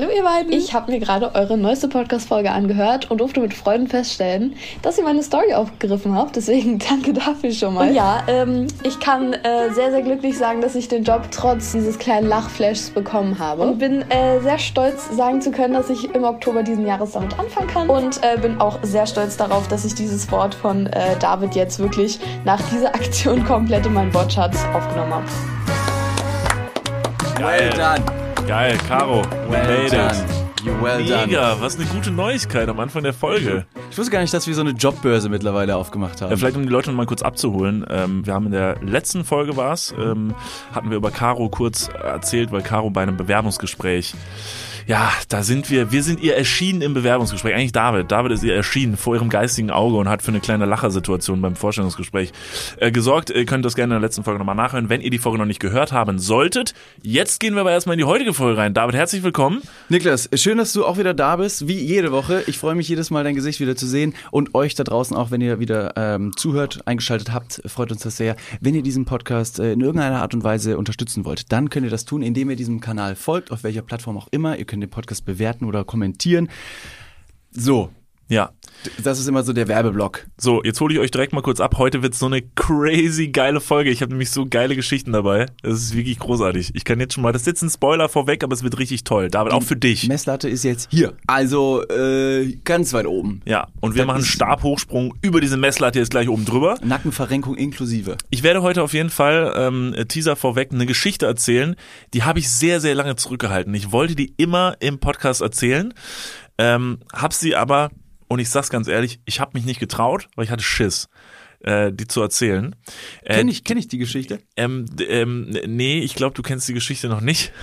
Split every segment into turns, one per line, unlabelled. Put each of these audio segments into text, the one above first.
Hallo ihr beiden. Ich habe mir gerade eure neueste Podcast-Folge angehört und durfte mit Freuden feststellen, dass ihr meine Story aufgegriffen habt. Deswegen danke dafür schon mal. Und ja, ähm, ich kann äh, sehr, sehr glücklich sagen, dass ich den Job trotz dieses kleinen Lachflashs bekommen habe. Und bin äh, sehr stolz sagen zu können, dass ich im Oktober diesen Jahres damit anfangen kann. Und äh, bin auch sehr stolz darauf, dass ich dieses Wort von äh, David jetzt wirklich nach dieser Aktion komplett in meinen Wortschatz aufgenommen habe.
Well done. Geil, Caro.
Well done. You well
Mega,
done.
was eine gute Neuigkeit am Anfang der Folge.
Ich wusste gar nicht, dass wir so eine Jobbörse mittlerweile aufgemacht haben.
Ja, vielleicht um die Leute mal kurz abzuholen. Ähm, wir haben in der letzten Folge war's, ähm, hatten wir über Caro kurz erzählt, weil Caro bei einem Bewerbungsgespräch ja, da sind wir, wir sind ihr erschienen im Bewerbungsgespräch. Eigentlich David. David ist ihr erschienen vor ihrem geistigen Auge und hat für eine kleine Lachersituation beim Vorstellungsgespräch äh, gesorgt. Ihr könnt das gerne in der letzten Folge nochmal nachhören, wenn ihr die Folge noch nicht gehört haben solltet. Jetzt gehen wir aber erstmal in die heutige Folge rein. David, herzlich willkommen.
Niklas, schön, dass du auch wieder da bist, wie jede Woche. Ich freue mich jedes Mal, dein Gesicht wieder zu sehen und euch da draußen auch, wenn ihr wieder ähm, zuhört, eingeschaltet habt, freut uns das sehr. Wenn ihr diesen Podcast äh, in irgendeiner Art und Weise unterstützen wollt, dann könnt ihr das tun, indem ihr diesem Kanal folgt, auf welcher Plattform auch immer. Ihr könnt den Podcast bewerten oder kommentieren. So,
Ja,
das ist immer so der Werbeblock.
So, jetzt hole ich euch direkt mal kurz ab. Heute wird so eine crazy geile Folge. Ich habe nämlich so geile Geschichten dabei. Das ist wirklich großartig. Ich kann jetzt schon mal, das ist jetzt ein Spoiler vorweg, aber es wird richtig toll. David, auch für dich.
Messlatte ist jetzt hier. Also äh, ganz weit oben.
Ja, und wir
Das
machen Stabhochsprung über diese Messlatte jetzt gleich oben drüber.
Nackenverrenkung inklusive.
Ich werde heute auf jeden Fall, ähm, Teaser vorweg, eine Geschichte erzählen. Die habe ich sehr, sehr lange zurückgehalten. Ich wollte die immer im Podcast erzählen, ähm, hab sie aber, und ich sag's ganz ehrlich, ich habe mich nicht getraut, weil ich hatte Schiss, äh, die zu erzählen. Äh,
Kenn ich, kenn ich die Geschichte?
Ähm, ähm, nee, ich glaube, du kennst die Geschichte noch nicht.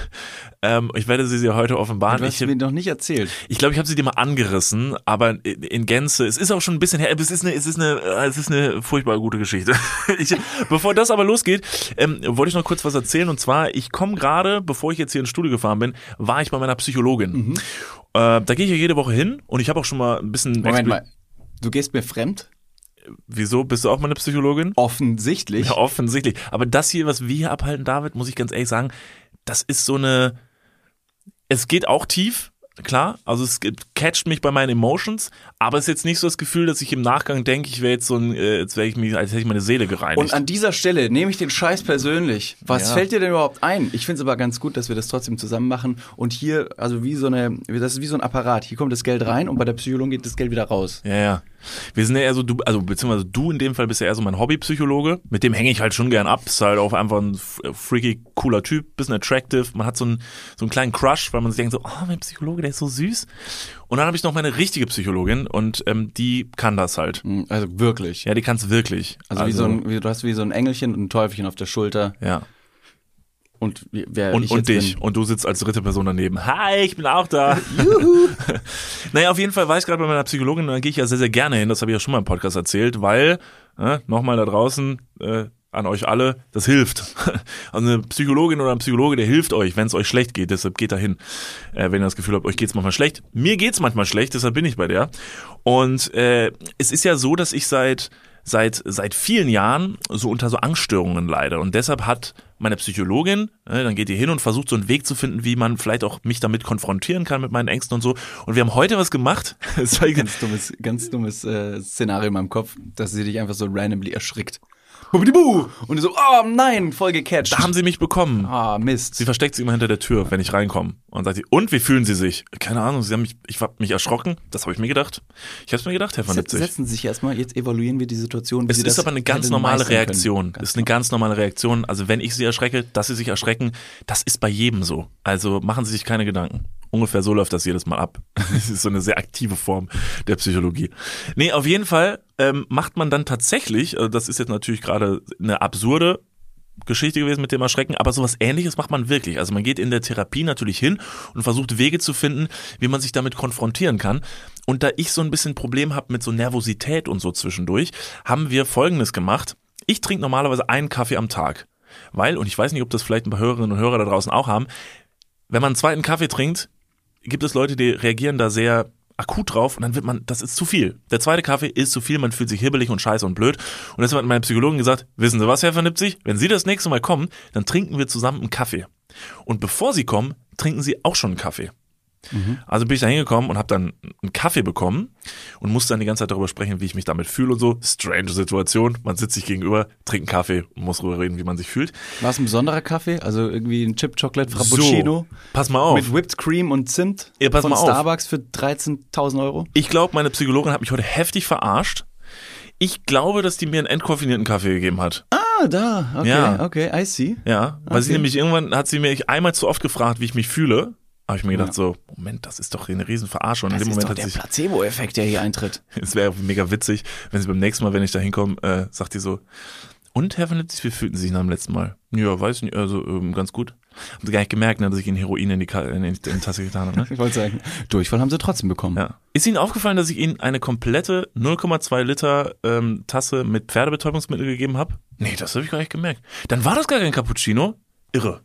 Ähm, ich werde sie dir heute offenbaren.
Du hast
Ich,
mir noch nicht erzählt.
ich glaube, ich habe sie dir mal angerissen, aber in, in Gänze. Es ist auch schon ein bisschen her. Es ist eine, es ist eine, äh, es ist eine furchtbar gute Geschichte. Ich, bevor das aber losgeht, ähm, wollte ich noch kurz was erzählen. Und zwar, ich komme gerade, bevor ich jetzt hier ins Studio gefahren bin, war ich bei meiner Psychologin.
Mhm.
Äh, da gehe ich ja jede Woche hin und ich habe auch schon mal ein bisschen.
Moment mal. Du gehst mir fremd?
Wieso bist du auch meine Psychologin?
Offensichtlich.
Ja, offensichtlich. Aber das hier, was wir hier abhalten, David, muss ich ganz ehrlich sagen, das ist so eine. Es geht auch tief, klar. Also es geht- catcht mich bei meinen Emotions, aber es ist jetzt nicht so das Gefühl, dass ich im Nachgang denke, ich wäre jetzt so ein, äh, jetzt wäre ich mich, als hätte ich meine Seele gereinigt.
Und an dieser Stelle nehme ich den Scheiß persönlich. Was
Ja.
fällt dir denn überhaupt ein? Ich finde es aber ganz gut, dass wir das trotzdem zusammen machen. Und hier, also wie so eine, das ist wie so ein Apparat. Hier kommt das Geld rein und bei der Psychologin geht das Geld wieder raus.
Ja, ja. Wir sind ja eher so, du, also beziehungsweise du in dem Fall bist ja eher so mein Hobbypsychologe. Mit dem hänge ich halt schon gern ab. Ist halt auch einfach ein f- freaky, cooler Typ, bisschen attractive. Man hat so einen, so einen kleinen Crush, weil man sich denkt so, oh, mein Psychologe, der ist so süß. Und dann habe ich noch meine richtige Psychologin und ähm, die kann das halt.
Hm, Also wirklich.
Ja, die kann es wirklich.
Also, wie so ein, wie, du hast wie so ein Engelchen und ein Teufelchen auf der Schulter.
ja.
Und wer
Und, und dich.
bin.
Und du sitzt als dritte Person daneben. Hi, ich bin auch da. Juhu. naja, auf jeden Fall war ich gerade bei meiner Psychologin und da gehe ich ja sehr, sehr gerne hin. Das habe ich ja schon mal im Podcast erzählt, weil, äh, nochmal da draußen, äh, an euch alle, das hilft. Also eine Psychologin oder ein Psychologe, der hilft euch, wenn es euch schlecht geht. Deshalb geht da hin, äh, wenn ihr das Gefühl habt, euch geht's manchmal schlecht. Mir geht's manchmal schlecht, deshalb bin ich bei der. Und äh, es ist ja so, dass ich seit seit seit vielen Jahren so unter so Angststörungen leide und deshalb hat meine Psychologin, äh, dann geht ihr hin und versucht so einen Weg zu finden, wie man vielleicht auch mich damit konfrontieren kann mit meinen Ängsten und so. Und wir haben heute was gemacht. Das war
Ganz dummes, ganz dummes äh, Szenario in meinem Kopf, dass sie dich einfach so randomly erschrickt. Und du so, oh nein, voll gecatcht.
da haben sie mich bekommen.
Ah, Mist.
Sie versteckt sich immer hinter der Tür, wenn ich reinkomme. Und sagt sie, und wie fühlen Sie sich? Keine Ahnung, sie haben mich, ich hab mich erschrocken. Das habe ich mir gedacht. Ich habe es mir gedacht, Herr von
Setz-
Lipzig.
Setzen Sie sich erstmal, jetzt evaluieren wir die Situation.
Es ist aber eine ganz normale. Reaktion.
Ganz
ist eine ganz normale Reaktion. Also wenn ich sie erschrecke, dass sie sich erschrecken, das ist bei jedem so. Also machen Sie sich keine Gedanken. Ungefähr so läuft das jedes Mal ab. Das ist so eine sehr aktive Form der Psychologie. Nee, auf jeden Fall ähm, macht man dann tatsächlich, also das ist jetzt natürlich gerade eine absurde Geschichte gewesen mit dem Erschrecken, aber sowas ähnliches macht man wirklich. Also man geht in der Therapie natürlich hin und versucht Wege zu finden, wie man sich damit konfrontieren kann. Und da ich so ein bisschen Problem habe mit so Nervosität und so zwischendurch, haben wir Folgendes gemacht. Ich trinke normalerweise einen Kaffee am Tag. Weil, und ich weiß nicht, ob das vielleicht ein paar Hörerinnen und Hörer da draußen auch haben, wenn man einen zweiten Kaffee trinkt, gibt es Leute, die reagieren da sehr akut drauf und dann wird man, das ist zu viel. Der zweite Kaffee ist zu viel, man fühlt sich hibbelig und scheiße und blöd. Und deshalb hat meine Psychologin gesagt, wissen Sie was, Herr von Lipzig, wenn Sie das nächste Mal kommen, dann trinken wir zusammen einen Kaffee. Und bevor Sie kommen, trinken Sie auch schon einen Kaffee. Mhm. Also bin ich da hingekommen und habe dann einen Kaffee bekommen und musste dann die ganze Zeit darüber sprechen, wie ich mich damit fühle und so. Strange Situation. Man sitzt sich gegenüber, trinkt einen Kaffee und muss darüber reden, wie man sich fühlt.
War es ein besonderer Kaffee? Also irgendwie ein Chip Chocolate Frappuccino?
So, pass mal auf.
Mit Whipped Cream und Zimt
ja, pass
von
mal auf.
Starbucks für 13.000 Euro?
Ich glaube, meine Psychologin hat mich heute heftig verarscht. Ich glaube, dass die mir einen entkoffinierten Kaffee gegeben hat.
Ah, da. Okay,
Ja.
okay, I see.
Ja, weil sie
Okay.
nämlich irgendwann hat sie mir einmal zu oft gefragt, wie ich mich fühle. Habe ich mir gedacht
Ja.
so, Moment, das ist doch eine riesen Verarschung. Und
Das
in dem
ist
Moment
doch der
sich,
Placebo-Effekt, der hier eintritt.
es wäre mega witzig, wenn sie beim nächsten Mal, wenn ich da hinkomme, äh, sagt die so, und Herr Van Litzig, wie fühlten Sie sich nach dem letzten Mal? Ja, weiß nicht, also ähm, ganz gut. Haben sie gar nicht gemerkt, ne, dass ich ihnen Heroin in die, Ka in die, in die Tasse getan habe. Ne?
Ich wollte sagen, Durchfall haben sie trotzdem bekommen.
Ja. Ist Ihnen aufgefallen, dass ich Ihnen eine komplette 0,2 Liter ähm, Tasse mit Pferdebetäubungsmittel gegeben habe? Nee, das habe ich gar nicht gemerkt. Dann war das gar kein Cappuccino? Irre.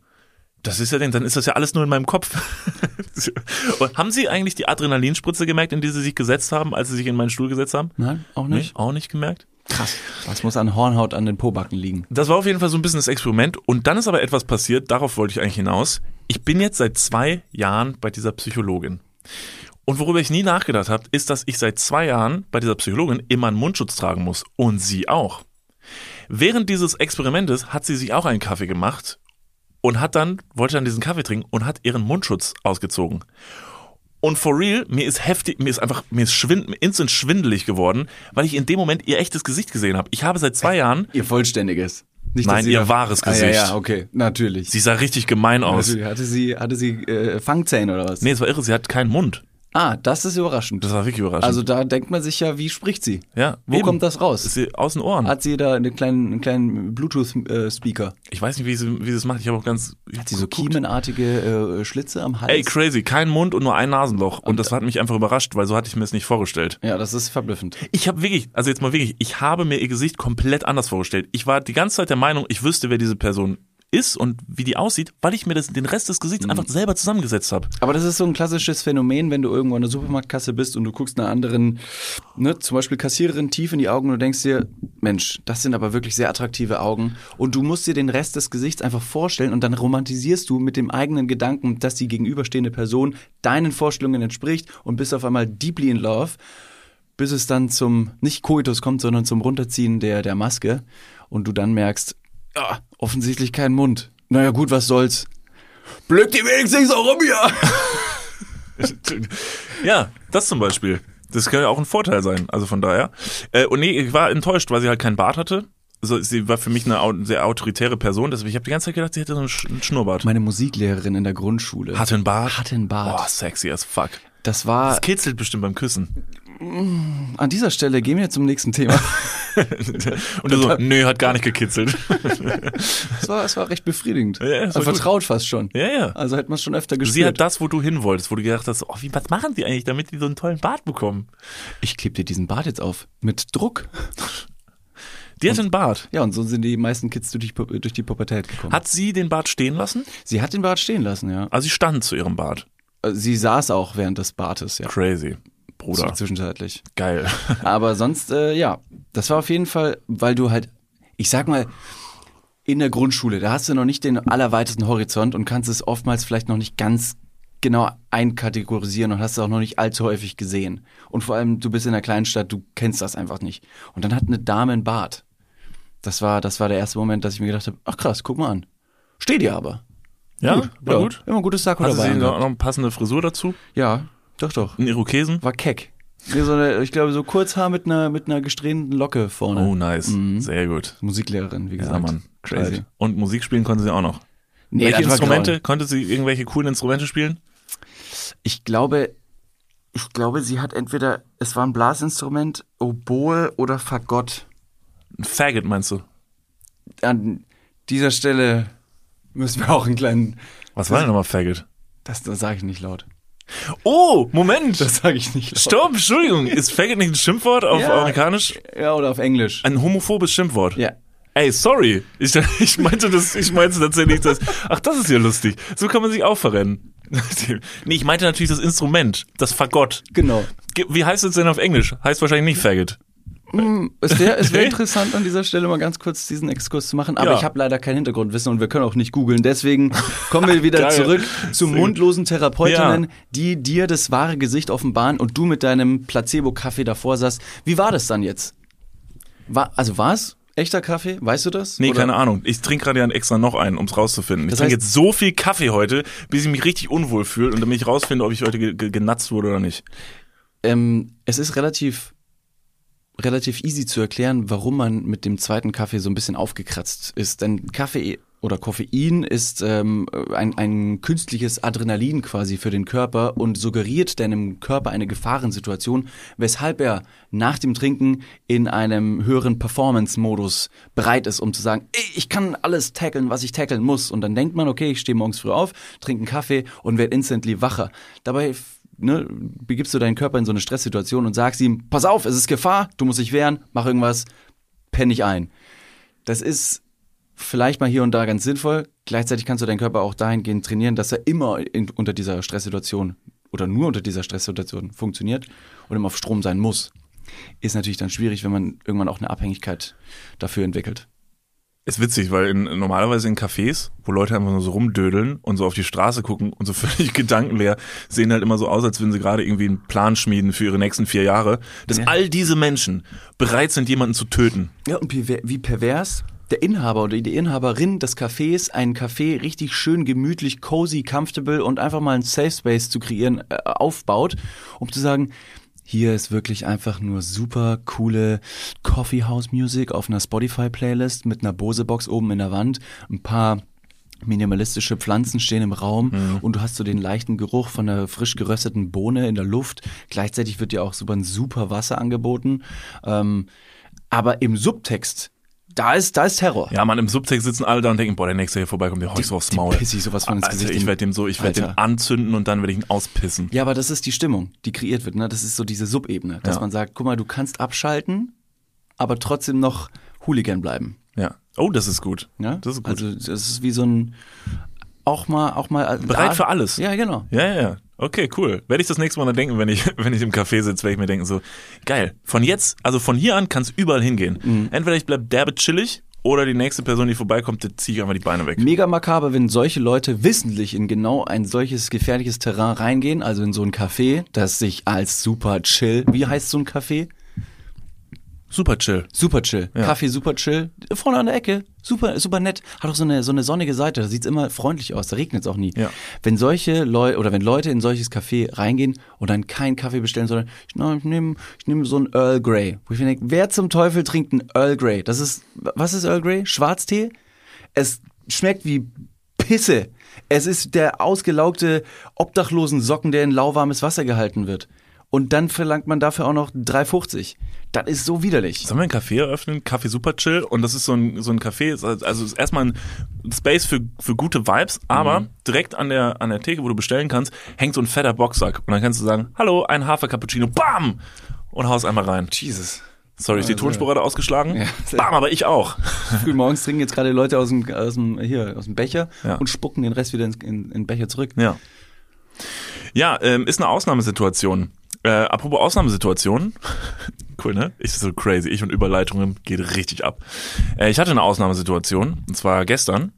Das ist ja denn, dann ist das ja alles nur in meinem Kopf. Und haben Sie eigentlich die Adrenalinspritze gemerkt, in die Sie sich gesetzt haben, als Sie sich in meinen Stuhl gesetzt haben?
Nein, auch
Nee,
nicht.
auch nicht gemerkt.
Krass. Das muss an Hornhaut an den Pobacken liegen.
Das war auf jeden Fall so ein bisschen das Experiment. Und dann ist aber etwas passiert, darauf wollte ich eigentlich hinaus. Ich bin jetzt seit zwei Jahren bei dieser Psychologin. Und worüber ich nie nachgedacht habe, ist, dass ich seit zwei Jahren bei dieser Psychologin immer einen Mundschutz tragen muss. Und sie auch. Während dieses Experimentes hat sie sich auch einen Kaffee gemacht und hat dann, wollte dann diesen Kaffee trinken und hat ihren Mundschutz ausgezogen. Und for real, mir ist heftig, mir ist einfach, mir ist schwind, instant schwindelig geworden, weil ich in dem Moment ihr echtes Gesicht gesehen habe. Ich habe seit zwei Jahren
Ihr vollständiges. Nicht,
Nein, ihr wahres
Ah, ja,
Gesicht.
ja, okay, natürlich.
Sie sah richtig gemein aus.
Natürlich. Hatte sie, hatte sie äh, Fangzähne oder was?
Nee, es war irre, sie hat keinen Mund.
Ah, das ist überraschend.
Das war wirklich überraschend.
Also da denkt man sich ja, wie spricht sie?
ja,
Wo
eben.
kommt das raus?
Ist sie aus den Ohren.
Hat sie da einen kleinen, einen kleinen Bluetooth-Speaker?
ich weiß nicht, wie sie, wie sie das macht. Ich habe auch ganz.
Hat sie so kiemenartige äh, Schlitze am Hals?
Ey, crazy. Kein Mund und nur ein Nasenloch. Und das hat mich einfach überrascht, weil so hatte ich mir es nicht vorgestellt.
ja, das ist verblüffend.
Ich habe wirklich, also jetzt mal wirklich, ich habe mir ihr Gesicht komplett anders vorgestellt. Ich war die ganze Zeit der Meinung, ich wüsste, wer diese Person ist und wie die aussieht, weil ich mir das, den Rest des Gesichts einfach selber zusammengesetzt habe.
Aber das ist so ein klassisches Phänomen, wenn du irgendwo an der Supermarktkasse bist und du guckst einer anderen, ne, zum Beispiel Kassiererin tief in die Augen und du denkst dir, Mensch, das sind aber wirklich sehr attraktive Augen. Und du musst dir den Rest des Gesichts einfach vorstellen und dann romantisierst du mit dem eigenen Gedanken, dass die gegenüberstehende Person deinen Vorstellungen entspricht und bist auf einmal deeply in love, bis es dann zum, nicht Koitus kommt, sondern zum Runterziehen der, der Maske und du dann merkst, ah, offensichtlich kein Mund. Naja gut, was soll's. Blöck die wenigstens auch rum hier.
Ja, das zum Beispiel. Das könnte auch ein Vorteil sein. Also von daher. Äh, und nee, ich war enttäuscht, weil sie halt keinen Bart hatte. Also sie war für mich eine sehr autoritäre Person. Deswegen, ich habe die ganze Zeit gedacht, sie hätte so einen, Sch einen Schnurrbart.
Meine Musiklehrerin in der Grundschule
Hatte einen Bart.
hatte einen Bart.
Boah, sexy as fuck.
Das war
Das kitzelt bestimmt beim Küssen.
An dieser Stelle gehen wir zum nächsten Thema.
Und du so, nö, hat gar nicht gekitzelt.
Es war, es war recht befriedigend.
Ja, ja,
also vertraut fast schon.
ja, ja.
Also hätte man es schon öfter gespürt.
Sie hat das, wo du hin wolltest, wo du gedacht hast, oh, wie, was machen die eigentlich, damit die so einen tollen Bart bekommen?
ich klebe dir diesen Bart jetzt auf. Mit Druck.
Die hat einen Bart.
Ja, und so sind die meisten Kids durch die, durch die Pubertät gekommen.
Hat sie den Bart stehen lassen?
sie hat den Bart stehen lassen, ja.
Also sie stand zu ihrem Bart.
Äh, Sie saß auch während des Bartes, ja.
Crazy. Bruder.
Zwischenzeitlich.
Geil.
Aber sonst, äh, ja, das war auf jeden Fall, weil du halt, ich sag mal, in der Grundschule, da hast du noch nicht den allerweitesten Horizont und kannst es oftmals vielleicht noch nicht ganz genau einkategorisieren und hast es auch noch nicht allzu häufig gesehen. Und vor allem, du bist in einer kleinen Stadt, du kennst das einfach nicht. Und dann hat eine Dame einen Bart. Das war, das war der erste Moment, dass ich mir gedacht habe, ach krass, guck mal an. Steht dir aber.
Ja, war gut.
Immer ein gutes Sakko dabei.
noch,
angehabt.
noch eine passende Frisur dazu?
Ja, doch, doch.
Einen Irokesen?
War keck. Nee, so eine, ich glaube, so Kurzhaar mit einer, mit einer gesträhnten Locke vorne.
Oh, nice. Sehr gut.
Musiklehrerin, wie
Ja,
gesagt.
Mann.
Crazy.
Geil. Und Musik spielen konnte sie auch noch.
Nee,
Welche Instrumente? Konnte sie irgendwelche coolen Instrumente spielen?
Ich glaube, ich glaube, sie hat entweder, es war ein Blasinstrument, Oboe oder Fagott.
Ein Faggot meinst du?
An dieser Stelle müssen wir auch einen kleinen,
Was war denn nochmal Faggot?
das, das sage ich nicht laut.
Oh, Moment!
Das sage ich nicht laut.
Stopp, Entschuldigung. Ist Faggot nicht ein Schimpfwort auf
Ja.
amerikanisch?
Ja, oder auf Englisch.
Ein homophobes Schimpfwort?
Ja.
Ey, sorry. Ich, ich meinte das, ich meinte tatsächlich das. Ach, das ist ja lustig. So kann man sich auch verrennen. nee, ich meinte natürlich das Instrument, das Fagott.
Genau.
Ge- Wie heißt es denn auf Englisch? Heißt wahrscheinlich nicht Faggot.
Es wäre es wär interessant, an dieser Stelle mal ganz kurz diesen Exkurs zu machen, aber
Ja.
ich habe leider kein Hintergrundwissen und wir können auch nicht googeln. Deswegen kommen wir wieder zurück zu mundlosen Therapeutinnen,
Ja.
die dir das wahre Gesicht offenbaren und du mit deinem Placebo-Kaffee davor saßt. Wie war das dann jetzt? War, also war es echter Kaffee? Weißt du das?
Nee,
Oder-
keine Ahnung. Ich trinke gerade ja extra noch einen, um es rauszufinden. Ich
Das
trinke
heißt-
jetzt so viel Kaffee heute, bis ich mich richtig unwohl fühle und damit ich rausfinde, ob ich heute ge ge genatzt wurde oder nicht.
Ähm, es ist relativ relativ easy zu erklären, warum man mit dem zweiten Kaffee so ein bisschen aufgekratzt ist. Denn Kaffee oder Koffein ist ähm, ein, ein künstliches Adrenalin quasi für den Körper und suggeriert deinem Körper eine Gefahrensituation, weshalb er nach dem Trinken in einem höheren Performance-Modus bereit ist, um zu sagen, "Ey, ich kann alles tackeln, was ich tackeln muss. Und dann denkt man, okay, ich stehe morgens früh auf, trinke einen Kaffee und werde instantly wacher. Dabei ne, begibst du deinen Körper in so eine Stresssituation und sagst ihm, pass auf, es ist Gefahr, du musst dich wehren, mach irgendwas, penn nicht ein. Das ist vielleicht mal hier und da ganz sinnvoll. Gleichzeitig kannst du deinen Körper auch dahingehend trainieren, dass er immer in, unter dieser Stresssituation oder nur unter dieser Stresssituation funktioniert und immer auf Strom sein muss. Ist natürlich dann schwierig, wenn man irgendwann auch eine Abhängigkeit dafür entwickelt.
Ist witzig, weil in, normalerweise in Cafés, wo Leute einfach nur so rumdödeln und so auf die Straße gucken und so völlig gedankenleer, sehen halt immer so aus, als würden sie gerade irgendwie einen Plan schmieden für ihre nächsten vier Jahre, dass
Ja.
all diese Menschen bereit sind, jemanden zu töten.
Ja, und wie, wie pervers der Inhaber oder die Inhaberin des Cafés einen Café richtig schön gemütlich, cozy, comfortable und einfach mal einen Safe Space zu kreieren äh, aufbaut, um zu sagen, hier ist wirklich einfach nur super coole Coffee House Music auf einer Spotify Playlist mit einer Bose Box oben in der Wand, ein paar minimalistische Pflanzen stehen im Raum und du hast so den leichten Geruch von der frisch gerösteten Bohne in der Luft. Gleichzeitig wird dir auch super ein super Wasser angeboten. Ähm, aber im Subtext, da ist, da ist Terror.
Ja, man, im Subtext sitzen alle da und denken, boah, der nächste, hier vorbeikommt, der hau ich so aufs Maul.
piss ich sowas von ins
Alter,
Gesicht.
ich werde dem so, ich werde den anzünden und dann werde ich ihn auspissen.
Ja, aber das ist die Stimmung, die kreiert wird. Ne? Das ist so diese Subebene, dass
Ja.
man sagt, guck mal, du kannst abschalten, aber trotzdem noch Hooligan bleiben.
Ja. Oh, das ist gut.
Ja?
Das ist gut.
Also das ist wie so ein auch mal, auch mal
Bereit für alles.
Ja, genau.
Ja, ja, ja. Okay, cool. Werde ich das nächste Mal dann denken, wenn ich, wenn ich im Café sitze, werde ich mir denken so, geil. Von jetzt, also von hier an kann es überall hingehen.
Mhm.
Entweder ich bleib derbe chillig oder die nächste Person, die vorbeikommt, der ziehe ich einfach die Beine weg.
Mega makaber, wenn solche Leute wissentlich in genau ein solches gefährliches Terrain reingehen, also in so ein Café, das sich als super chill, wie heißt so ein Café?
Super chill.
Super chill.
Ja.
Kaffee super chill. Vorne an der Ecke. Super, super nett. Hat auch so eine, so eine sonnige Seite. Da sieht's immer freundlich aus. Da regnet es auch nie.
Ja.
Wenn solche Leute oder wenn Leute in solches Café reingehen und dann keinen Kaffee bestellen, sondern ich, na, ich nehme ich nehm so ein Earl Grey. Wo ich mir denke, wer zum Teufel trinkt ein Earl Grey? Das ist, was ist Earl Grey? Schwarztee? Es schmeckt wie Pisse. Es ist der ausgelaugte obdachlosen Socken, der in lauwarmes Wasser gehalten wird. Und dann verlangt man dafür auch noch 3,50. Das ist so widerlich.
Sollen wir ein Café eröffnen? Café Super Chill. Und das ist so ein, so ein Café, also ist erstmal ein Space für, für gute Vibes, aber direkt an der, an der Theke, wo du bestellen kannst, hängt so ein fetter Boxsack. Und dann kannst du sagen, hallo, ein Hafer-Cappuccino, bam! Und haust einmal rein.
Jesus.
Sorry, ist die
Also-
Tonspur gerade ausgeschlagen?
Ja.
Bam, aber ich auch.
Frühmorgens trinken jetzt gerade Leute aus dem, aus dem, hier, aus dem Becher
Ja.
und spucken den Rest wieder in, in, in den Becher zurück.
Ja. Ja, ähm, ist eine Ausnahmesituation. Äh, apropos Ausnahmesituation. cool, ne? Ich so crazy. Ich und Überleitungen geht richtig ab. Äh, ich hatte eine Ausnahmesituation, und zwar gestern.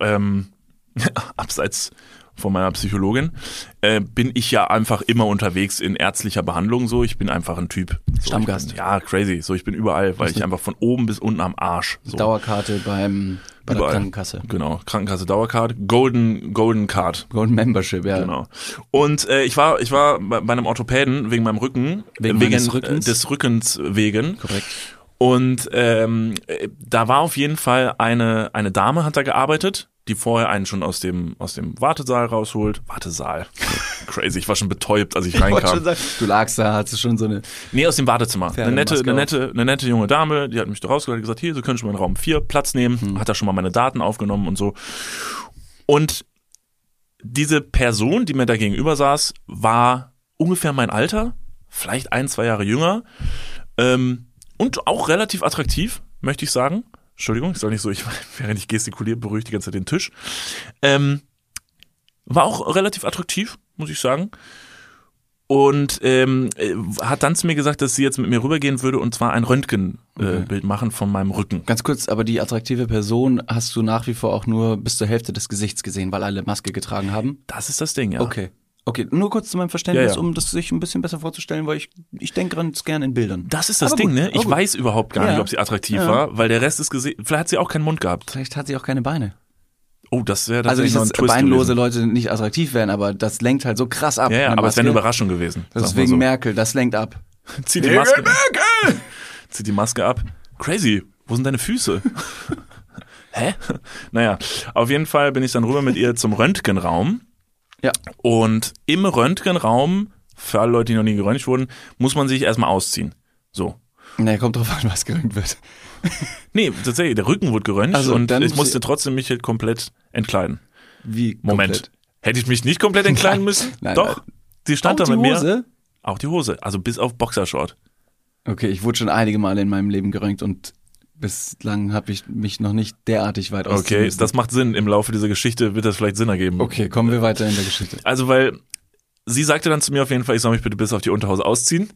Ähm, abseits von meiner Psychologin, äh, bin ich ja einfach immer unterwegs in ärztlicher Behandlung so. Ich bin einfach ein Typ. So,
Stammgast.
Bin, ja, crazy. So, ich bin überall, weil ich einfach von oben bis unten am Arsch. So.
Dauerkarte beim, bei der
Überall.
Krankenkasse.
Genau, Krankenkasse Dauercard, Golden, Golden Card.
Golden Membership, ja.
Genau. Und äh, ich war, ich war bei, bei einem Orthopäden wegen meinem Rücken,
Wegen
wegen
meines Rückens?
äh, des Rückens wegen.
Korrekt.
Und ähm, äh, da war auf jeden Fall eine eine Dame hat da gearbeitet, die vorher einen schon aus dem aus dem Wartesaal rausholt. Wartesaal, crazy. Ich war schon betäubt, als ich
Ich
reinkam.
schon sagen, du lagst da, hattest schon so eine.
Nee, aus dem Wartezimmer. Eine nette, eine nette, eine nette junge Dame, die hat mich da rausgeholt und gesagt, hier, Sie können schon mal in Raum 4 Platz nehmen,
Hm.
hat da schon mal meine Daten aufgenommen und so. Und diese Person, die mir da gegenüber saß, war ungefähr mein Alter, vielleicht ein, zwei Jahre jünger, ähm, und auch relativ attraktiv, möchte ich sagen. Entschuldigung, ich soll nicht so, ich, während ich gestikuliere, berühre ich die ganze Zeit den Tisch. Ähm, war auch relativ attraktiv, muss ich sagen. und ähm, äh, hat dann zu mir gesagt, dass sie jetzt mit mir rübergehen würde und zwar ein Röntgenbild äh, Bild machen von meinem Rücken.
Ganz kurz, aber die attraktive Person hast du nach wie vor auch nur bis zur Hälfte des Gesichts gesehen, weil alle Maske getragen haben?
Das ist das Ding, ja.
Okay. Okay, nur kurz zu meinem Verständnis,
Ja, ja.
um das sich ein bisschen besser vorzustellen, weil ich, ich denke ganz gerne in Bildern.
Das ist das
Aber
Ding, ne? Ich weiß überhaupt gar
Ja.
nicht, ob sie attraktiv war, weil der Rest ist gesehen. Vielleicht hat sie auch keinen Mund gehabt.
Vielleicht hat sie auch keine Beine.
Oh, das wäre
Also
tatsächlich
nicht,
noch ein
dass beinlose
gewesen.
Leute nicht attraktiv wären, aber das lenkt halt so krass ab.
Ja, ja, aber es wäre eine. Überraschung gewesen.
Das
sag
ist
mal
wegen
so.
Merkel, das lenkt ab.
Zieh die Maske. Zieh die Maske ab. Crazy. Wo sind deine Füße? Hä? Naja, auf jeden Fall bin ich dann rüber mit ihr zum Röntgenraum.
Ja.
Und im Röntgenraum, für alle Leute, die noch nie geröntgt wurden, muss man sich erstmal ausziehen. So.
Nee, kommt drauf an, was gerönt wird.
Nee, tatsächlich, der Rücken wurde geröntgt
Also,
und
dann
ich
muss
musste
ich-
trotzdem mich halt komplett entkleiden.
Wie?
Moment.
komplett?
Hätte ich mich nicht komplett entkleiden müssen?
nein,
Doch.
nein.
Sie stand
Auch
da
die
mit mir.
Hose?
Auch die Hose. Also bis auf Boxershort.
Okay, ich wurde schon einige Male in meinem Leben gerönt und bislang habe ich mich noch nicht derartig weit
Okay, das macht Sinn. Im Laufe dieser Geschichte wird das vielleicht Sinn ergeben.
Okay, kommen wir weiter in der Geschichte.
Also, weil sie sagte dann zu mir auf jeden Fall, ich soll mich bitte bis auf die Unterhose ausziehen.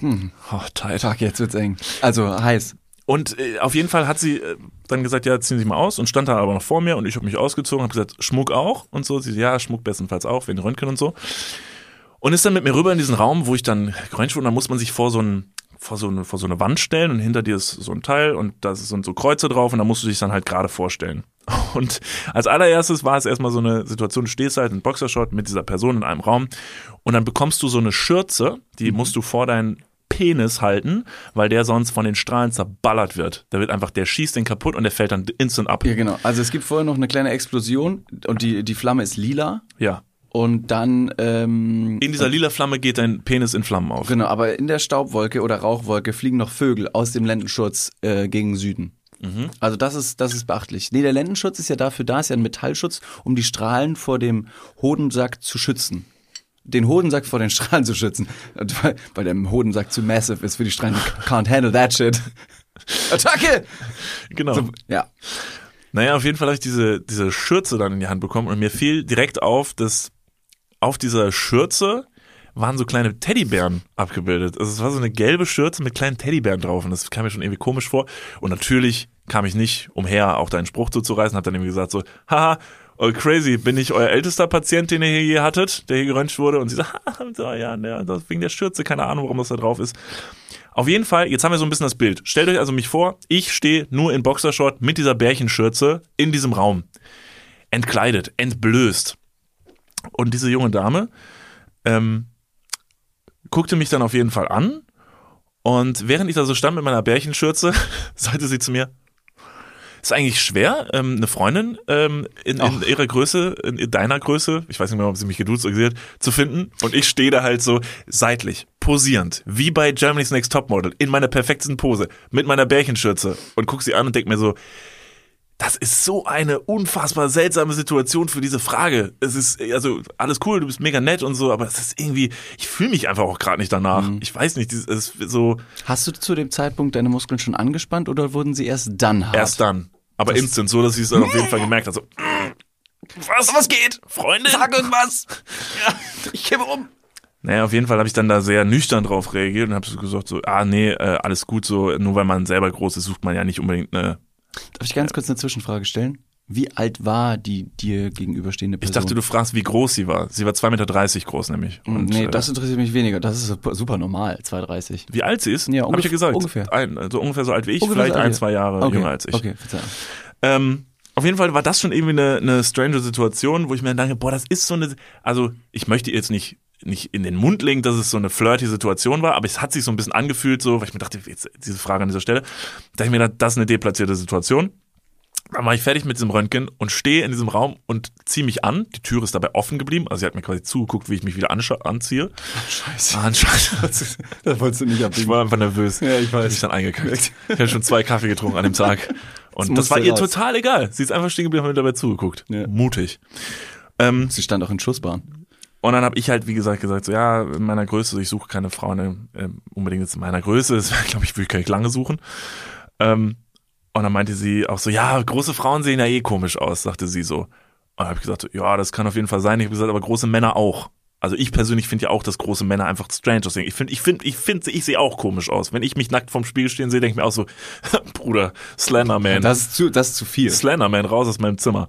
Hm.
Oh, tight.
Tag, jetzt wird's eng. Also heiß.
Und äh, auf jeden Fall hat sie äh, dann gesagt, ja, ziehen Sie sich mal aus und stand da aber noch vor mir und ich habe mich ausgezogen, habe gesagt, Schmuck auch und so. Sie, ja, Schmuck bestenfalls auch, wegen Röntgen und so. Und ist dann mit mir rüber in diesen Raum, wo ich dann geröntgt wurde und dann muss man sich vor so ein vor so, eine, vor so eine Wand stellen und hinter dir ist so ein Teil und da sind so Kreuze drauf und da musst du dich dann halt gerade vorstellen. Und als allererstes war es erstmal so eine Situation, du stehst halt in Boxershort mit dieser Person in einem Raum und dann bekommst du so eine Schürze, die musst du vor deinen Penis halten, weil der sonst von den Strahlen zerballert wird. Da wird einfach, der schießt den kaputt und der fällt dann instant ab.
Ja, genau. Also es gibt vorher noch eine kleine Explosion und die, die Flamme ist lila
Ja.
Und dann ähm,
In dieser lila Flamme geht dein Penis in Flammen auf.
Genau, aber in der Staubwolke oder Rauchwolke fliegen noch Vögel aus dem Lendenschutz äh, gegen Süden.
Mhm.
Also das ist, das ist beachtlich. Nee, der Lendenschutz ist ja dafür da, ist ja ein Metallschutz, um die Strahlen vor dem Hodensack zu schützen. Den Hodensack vor den Strahlen zu schützen. Weil, weil der Hodensack zu massive ist für die Strahlen. Can't handle that shit. Attacke!
Genau.
So, ja.
Naja, auf jeden Fall habe ich diese, diese Schürze dann in die Hand bekommen und mir fiel direkt auf, dass auf dieser Schürze waren so kleine Teddybären abgebildet. Also es war so eine gelbe Schürze mit kleinen Teddybären drauf und das kam mir schon irgendwie komisch vor. Und natürlich kam ich nicht umher, auch da einen Spruch zuzureißen, hab dann irgendwie gesagt so, haha, oh crazy, bin ich euer ältester Patient, den ihr hier je hattet, der hier geröntgt wurde? Und sie sagt, so, ja, ja, das wegen der Schürze, keine Ahnung, warum das da drauf ist. Auf jeden Fall, jetzt haben wir so ein bisschen das Bild. Stellt euch also mich vor, ich stehe nur in Boxershort mit dieser Bärchenschürze in diesem Raum. Entkleidet, entblößt. Und diese junge Dame ähm, guckte mich dann auf jeden Fall an. Und während ich da so stand mit meiner Bärchenschürze, sagte sie zu mir, ist eigentlich schwer, ähm, eine Freundin ähm, in, in ihrer Größe, in deiner Größe, ich weiß nicht mehr, ob sie mich geduzt oder gesehen hat, zu finden. Und ich stehe da halt so seitlich, posierend, wie bei Germany's Next Topmodel, in meiner perfektesten Pose, mit meiner Bärchenschürze und guck sie an und denk mir so, das ist so eine unfassbar seltsame Situation für diese Frage. Es ist, also, alles cool, du bist mega nett und so, aber es ist irgendwie, ich fühle mich einfach auch gerade nicht danach. Ich weiß nicht, es ist so,
Hast du zu dem Zeitpunkt deine Muskeln schon angespannt oder wurden sie erst dann hart?
erst dann. Aber instant, so dass ich es dann auf jeden Fall gemerkt habe. So, was, was geht? Freundin?
Sag irgendwas! Ja, ich kippe um.
Naja, auf jeden Fall habe ich dann da sehr nüchtern drauf reagiert und habe so gesagt, so, ah nee, äh, alles gut, so, nur weil man selber groß ist, sucht man ja nicht unbedingt eine.
Darf ich ganz kurz eine Zwischenfrage stellen? Wie alt war die dir gegenüberstehende
Ich
Person?
dachte, du fragst, wie groß sie war. Sie war 2,30 Meter groß nämlich. Und,
nee,
äh,
das interessiert mich weniger. Das ist super, normal, 2,30.
Wie alt sie ist?
Ja,
Hab ich ja gesagt.
ungefähr.
Ein, also ungefähr so alt wie ich,
Ungefähr
vielleicht
so
ein, zwei Jahre
Okay,
jünger als ich.
okay, Verzeihung.
Ähm, auf jeden Fall war das schon irgendwie eine, eine strange Situation, wo ich mir dann denke, boah, das ist so eine, also ich möchte jetzt nicht nicht in den Mund legen, dass es so eine flirty Situation war, aber es hat sich so ein bisschen angefühlt, so, weil ich mir dachte, jetzt diese Frage an dieser Stelle, da ich mir gedacht, das ist eine deplatzierte Situation. Dann war ich fertig mit diesem Röntgen und stehe in diesem Raum und ziehe mich an. Die Tür ist dabei offen geblieben. Also sie hat mir quasi zugeguckt, wie ich mich wieder anziehe.
Scheiße.
Ah, anscheinend.
Das wolltest du nicht
Ich
abbiegen.
war einfach nervös.
Ja, ich weiß.
Hab mich dann eingekackt. Ich hatte schon zwei Kaffee getrunken an dem Tag. Und
Das
das war ihr
raus.
total egal. Sie ist einfach stehen geblieben und hat mir dabei zugeguckt.
Ja.
Mutig. Ähm,
Sie stand auch in Schussbahn.
Und dann habe ich halt, wie gesagt, gesagt, so ja, in meiner Größe, ich suche keine Frau ne, äh, unbedingt jetzt in meiner Größe. Das glaube ich, würde ich nicht lange suchen. Ähm, und dann meinte sie auch so, ja, große Frauen sehen ja eh komisch aus, sagte sie so. Und dann habe ich gesagt, ja, das kann auf jeden Fall sein. Ich habe gesagt, aber große Männer auch. Also ich persönlich finde ja auch, dass große Männer einfach strange aussehen. Ich finde, ich finde, ich finde, ich sehe auch komisch aus. Wenn ich mich nackt vorm Spiegel stehen sehe, denke ich mir auch so, Bruder, Slenderman.
Das ist zu, das ist zu viel.
Slenderman, raus aus meinem Zimmer.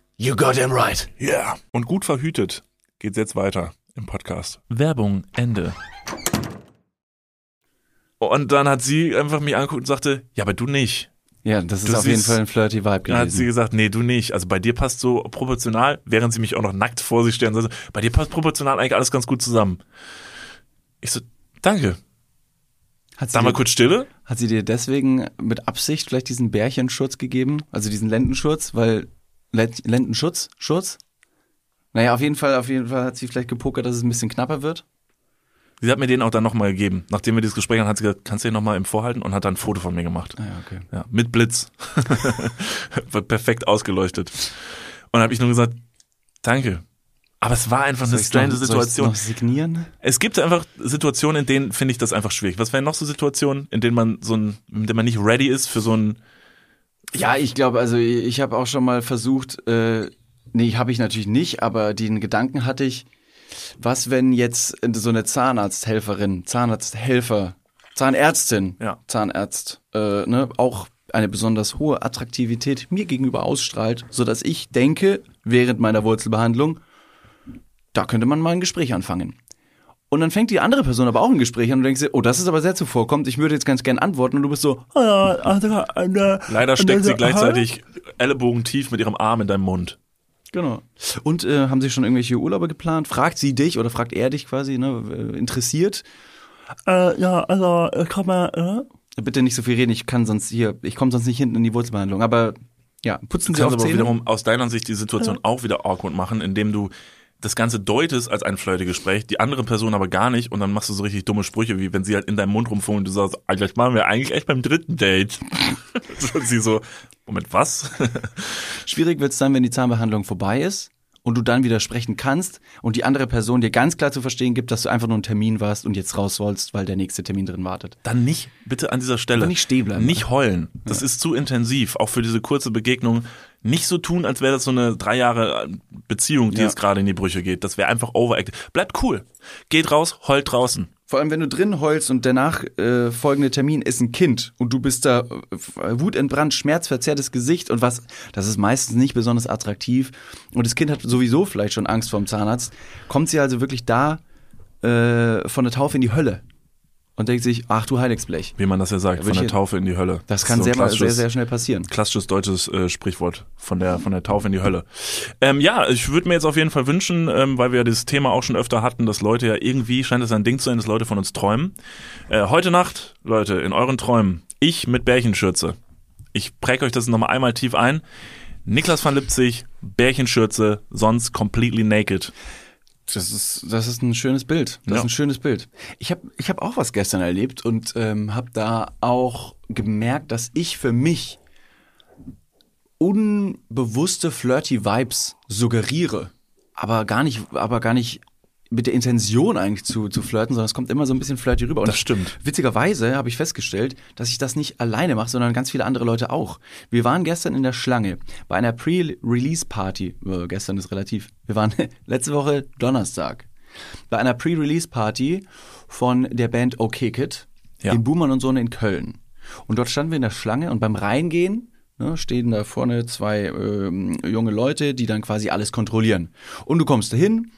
You got him right.
Ja. Yeah. Und gut verhütet geht's jetzt weiter im Podcast. Werbung, Ende. Und dann hat sie einfach mich angeguckt und sagte, ja, aber du nicht.
Ja, das ist
Du
auf jeden Fall ein flirty Vibe
Dann hat sie
gewesen.
gesagt, nee, du nicht. Also bei dir passt so proportional, während sie mich auch noch nackt vor sich stellen, sagte, bei dir passt proportional eigentlich alles ganz gut zusammen. Ich so, danke.
Hat sie,
Dann mal
dir,
kurz Stille.
hat sie dir deswegen mit Absicht vielleicht diesen Bärchenschutz gegeben? Also diesen Lendenschutz? Weil Lendenschutz? Schutz? Naja, auf jeden Fall, auf jeden Fall hat sie vielleicht gepokert, dass es ein bisschen knapper wird.
Sie hat mir den auch dann nochmal gegeben. Nachdem wir dieses Gespräch hatten, hat sie gesagt, kannst du den nochmal im Vorhalten? Und hat dann ein Foto von mir gemacht.
Ah ja, okay.
Ja, mit Blitz. Perfekt ausgeleuchtet. Und dann habe ich nur gesagt, danke. Aber es war einfach eine
Soll ich's
strange
noch, soll
Situation.
noch signieren?
Es gibt einfach Situationen, in denen finde ich das einfach schwierig. Was wären noch so Situationen, in denen man so ein, in denen man nicht ready ist für so ein,
Ja, ich glaube, also ich habe auch schon mal versucht, äh, nee, habe ich natürlich nicht, aber den Gedanken hatte ich, was wenn jetzt so eine Zahnarzthelferin, Zahnarzthelfer, Zahnärztin,
Ja.
Zahnarzt, äh, ne, auch eine besonders hohe Attraktivität mir gegenüber ausstrahlt, so dass ich denke, während meiner Wurzelbehandlung, da könnte man mal ein Gespräch anfangen. Und dann fängt die andere Person aber auch ein Gespräch an und denkst dir, oh, das ist aber sehr zuvorkommt, ich würde jetzt ganz gern antworten und du bist so,
leider steckt sie gleichzeitig Ellenbogen tief mit ihrem Arm in deinem Mund.
Genau. Und äh, haben Sie schon irgendwelche Urlaube geplant? Fragt sie dich oder fragt er dich quasi, ne? äh, Interessiert?
Äh, ja, also, äh, komm mal, äh,
Bitte nicht so viel reden, ich kann sonst hier, ich komme sonst nicht hinten in die Wurzelbehandlung. Aber ja, putzen
Du
Sie auf
aber wiederum aus deiner Sicht die Situation auch wieder awkward machen, indem du das Ganze deutest als ein Flirty-Gespräch, die andere Person aber gar nicht und dann machst du so richtig dumme Sprüche, wie wenn sie halt in deinem Mund rumfuhren und du sagst, das machen wir eigentlich echt beim dritten Date. und sie so, Moment, was?
Schwierig wird es dann, wenn die Zahnbehandlung vorbei ist und du dann wieder sprechen kannst und die andere Person dir ganz klar zu verstehen gibt, dass du einfach nur einen Termin warst und jetzt raus sollst, weil der nächste Termin drin wartet.
Dann nicht, bitte an dieser Stelle.
Aber nicht stehen bleiben.
Nicht heulen. Das ist zu intensiv, auch für diese kurze Begegnung. Nicht so tun, als wäre das so eine drei Jahre Beziehung, die
Ja.
jetzt gerade in die Brüche geht. Das wäre einfach overacted. Bleibt cool. Geht raus, heult draußen.
Vor allem, wenn du drin heulst und danach äh, folgende Termin ist ein Kind und du bist da äh, wutentbrannt, schmerzverzerrtes Gesicht und was, das ist meistens nicht besonders attraktiv und das Kind hat sowieso vielleicht schon Angst vorm Zahnarzt, kommt sie also wirklich da äh, von der Taufe in die Hölle. Und denkt sich, ach du Heiligsblech.
Wie man das ja sagt, von der Taufe in die Hölle.
Das kann
so
sehr, sehr, sehr schnell passieren.
Klassisches deutsches äh, Sprichwort von der von der Taufe in die Hölle. Ähm, ja, ich würde mir jetzt auf jeden Fall wünschen, ähm, weil wir ja dieses Thema auch schon öfter hatten, dass Leute ja irgendwie scheint es ein Ding zu sein, dass Leute von uns träumen. Äh, heute Nacht, Leute, in euren Träumen, ich mit Bärchenschürze. Ich präge euch das nochmal einmal tief ein. Niklas van Lipzig, Bärchenschürze, sonst completely naked.
Das ist, das ist ein schönes Bild. Das
Ja.
ist ein schönes Bild. Ich habe ich hab auch was gestern erlebt und ähm, habe da auch gemerkt, dass ich für mich unbewusste flirty Vibes suggeriere, aber gar nicht, aber gar nicht mit der Intention eigentlich zu, zu flirten, sondern es kommt immer so ein bisschen flirty rüber. Und
Das stimmt.
Witzigerweise habe ich festgestellt, dass ich das nicht alleine mache, sondern ganz viele andere Leute auch. Wir waren gestern in der Schlange bei einer Pre-Release-Party. Äh, gestern ist relativ. Wir waren letzte Woche Donnerstag bei einer Pre-Release-Party von der Band OK Kid
Ja.
in Buhmann und Sohn in Köln. Und dort standen wir in der Schlange und beim Reingehen ne, stehen da vorne zwei ähm, junge Leute, die dann quasi alles kontrollieren. Und du kommst dahin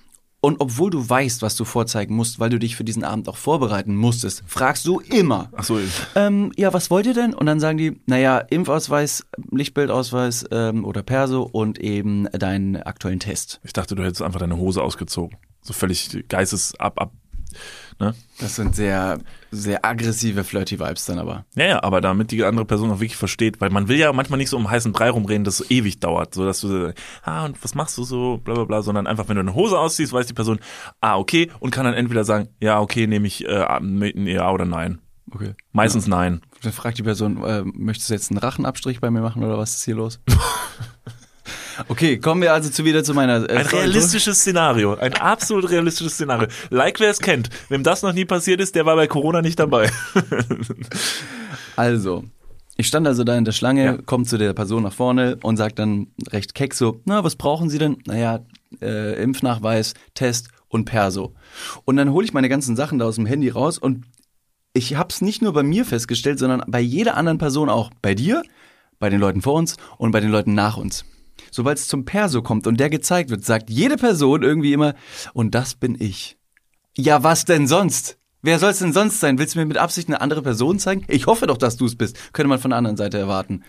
und obwohl du weißt, was du vorzeigen musst, weil du dich für diesen Abend auch vorbereiten musstest, fragst du immer,
Ach so,
ähm, ja, was wollt ihr denn? Und dann sagen die, naja, Impfausweis, Lichtbildausweis ähm, oder Perso und eben deinen aktuellen Test.
ich dachte, du hättest einfach deine Hose ausgezogen. So völlig geistes ab, ab. Ne?
Das sind sehr, sehr aggressive Flirty Vibes dann aber.
Ja, ja, aber damit die andere Person auch wirklich versteht, weil man will ja manchmal nicht so um heißen Brei rumreden, dass es so ewig dauert, so dass du ah, und was machst du so, bla bla bla, sondern einfach, wenn du eine Hose ausziehst, weiß die Person, ah, okay, und kann dann entweder sagen, ja, okay, nehme ich äh, mit ein ja oder nein.
Okay.
Meistens nein.
Dann fragt die Person, äh, möchtest du jetzt einen Rachenabstrich bei mir machen oder was ist hier los? okay, kommen wir also zu wieder zu meiner äh,
Ein realistisches Szenario, ein absolut realistisches Szenario. Like wer es kennt. Wem das noch nie passiert ist, der war bei Corona nicht dabei.
Also, ich stand also da in der Schlange,
Ja.
kommt zu der Person nach vorne und sagt dann recht keck so, na, was brauchen Sie denn? Naja, äh, Impfnachweis, Test und Perso. Und dann hole ich meine ganzen Sachen da aus dem Handy raus und ich habe es nicht nur bei mir festgestellt, sondern bei jeder anderen Person auch. Bei dir, bei den Leuten vor uns und bei den Leuten nach uns. Sobald es zum Perso kommt und der gezeigt wird, sagt jede Person irgendwie immer, und das bin ich. Ja, was denn sonst? Wer soll es denn sonst sein? Willst du mir mit Absicht eine andere Person zeigen? Ich hoffe doch, dass du es bist. Könnte man von der anderen Seite erwarten.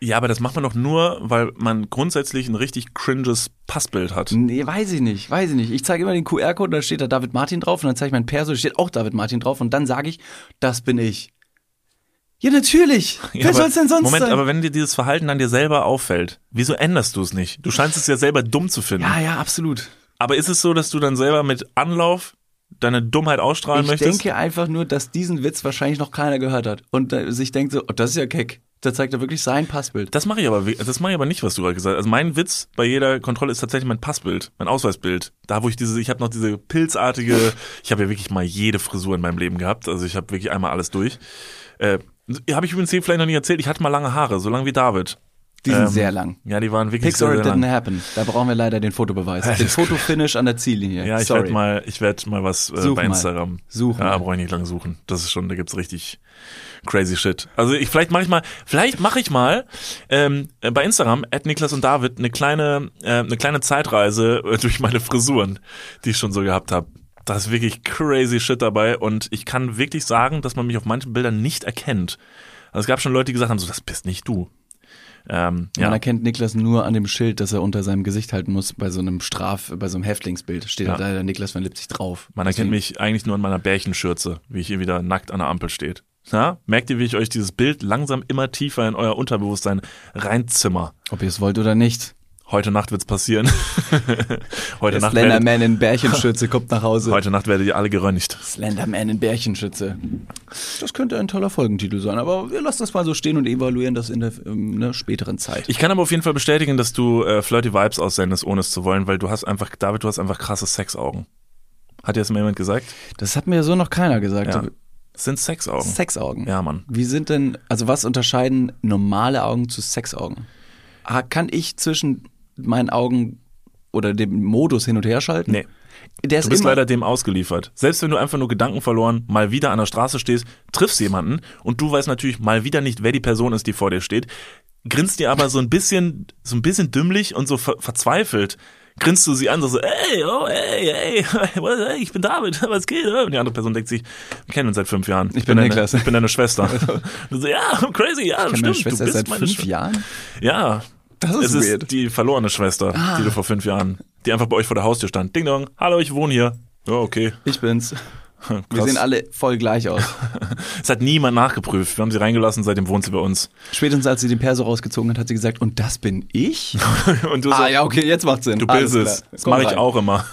Ja, aber das macht man doch nur, weil man grundsätzlich ein richtig cringes Passbild hat.
Nee, weiß ich nicht, weiß ich nicht. Ich zeige immer den QR-Code, da steht da David Martin drauf und dann zeige ich mein Perso, da steht auch David Martin drauf und dann sage ich, das bin ich. Ja, natürlich.
Ja,
Wer soll es denn sonst
Moment,
sein?
aber wenn dir dieses Verhalten dann dir selber auffällt, wieso änderst du es nicht? Du scheinst es ja selber dumm zu finden.
ja, ja, absolut.
Aber ist es so, dass du dann selber mit Anlauf deine Dummheit ausstrahlen
Ich
möchtest?
denke einfach nur, dass diesen Witz wahrscheinlich noch keiner gehört hat und äh, sich denkt so, oh, das ist ja keck. Da zeigt er wirklich sein Passbild.
das mache ich aber, das mache ich aber nicht, was du gerade gesagt hast. Also mein Witz bei jeder Kontrolle ist tatsächlich mein Passbild, mein Ausweisbild. Da wo ich diese, ich habe noch diese pilzartige, ich habe ja wirklich mal jede Frisur in meinem Leben gehabt. Also ich habe wirklich einmal alles durch. Äh, habe ich übrigens hier vielleicht noch nie erzählt. Ich hatte mal lange Haare, so lang wie David.
Die sind
Ähm,
sehr lang.
Ja, die waren wirklich
Pics
sehr, sehr lang.
didn't happen. Da brauchen wir leider den Fotobeweis. Den Fotofinish an der Ziellinie.
Ja, ich werde mal, ich werde mal was äh,
Such
bei. Instagram.
Such
Ja, brauche ich nicht lange suchen. Das ist schon, da gibt's richtig crazy shit. Also ich vielleicht mache ich mal, vielleicht mache ich mal ähm, äh, bei Instagram at Niklas und David eine kleine, äh, eine kleine Zeitreise äh, durch meine Frisuren, die ich schon so gehabt habe. Da ist wirklich crazy shit dabei und ich kann wirklich sagen, dass man mich auf manchen Bildern nicht erkennt. Also es gab schon Leute, die gesagt haben, so das bist nicht du. Ähm,
Man
ja,
erkennt Niklas nur an dem Schild, das er unter seinem Gesicht halten muss, bei so einem Straf, bei so einem Häftlingsbild. Steht
Ja.
da der Niklas van Lipzig drauf.
Man erkennt mich eigentlich nur an meiner Bärchenschürze, wie ich hier wieder nackt an der Ampel steht. Ja, merkt ihr, wie ich euch dieses Bild langsam immer tiefer in euer Unterbewusstsein reinzimmer?
Ob ihr es wollt oder nicht.
Heute Nacht wird's passieren. heute,
Der
Nacht werdet,
Slenderman in Bärchenschütze kommt nach Hause.
heute Nacht werdet ihr alle geröntgt.
Slenderman in Bärchenschütze. Das könnte ein toller Folgentitel sein, aber wir lassen das mal so stehen und evaluieren das in der ähm, ne, späteren Zeit.
Ich kann aber auf jeden Fall bestätigen, dass du äh, flirty Vibes aussendest, ohne es zu wollen, weil du hast einfach, David, du hast einfach krasse Sexaugen. Hat dir das mal jemand gesagt?
das hat mir so noch keiner gesagt.
Ja. Das sind Sexaugen.
Sexaugen.
Ja, Mann.
Wie sind denn, also was unterscheiden normale Augen zu Sexaugen? Ah, Kann ich zwischen meinen Augen oder dem Modus hin und her schalten?
Nee.
Der ist
Du bist leider dem ausgeliefert. Selbst wenn du einfach nur Gedanken verloren mal wieder an der Straße stehst, triffst jemanden und du weißt natürlich mal wieder nicht, wer die Person ist, die vor dir steht. grinst dir aber so ein bisschen, so ein bisschen dümmlich und so ver verzweifelt. Grinst du sie an, so, ey, oh, ey, ey, hey, ich bin David, was geht? Und die andere Person denkt sich, wir kennen uns seit fünf Jahren.
Ich bin
deine,
Niklas.
Ich bin deine Schwester. So, ja, crazy, ja,
Ich
stimmt.
meine Schwester
du bist
seit
meine
fünf
Schwe-
Jahren.
Ja.
Das
es
ist
ist
weird.
die verlorene Schwester, die du vor fünf Jahren, die einfach bei euch vor der Haustür stand. Ding dong, hallo, ich wohne hier. Ja, okay.
Ich bin's. Wir
Krass.
sehen alle voll gleich aus.
Es hat niemand nachgeprüft. Wir haben sie reingelassen, seitdem wohnt sie bei uns.
Spätestens als sie den Perso rausgezogen hat, hat sie gesagt, und das bin ich?
Und du so,
ah ja, okay, jetzt macht's Sinn.
Du bist
klar.
es. Das
Komm
mache ich auch immer.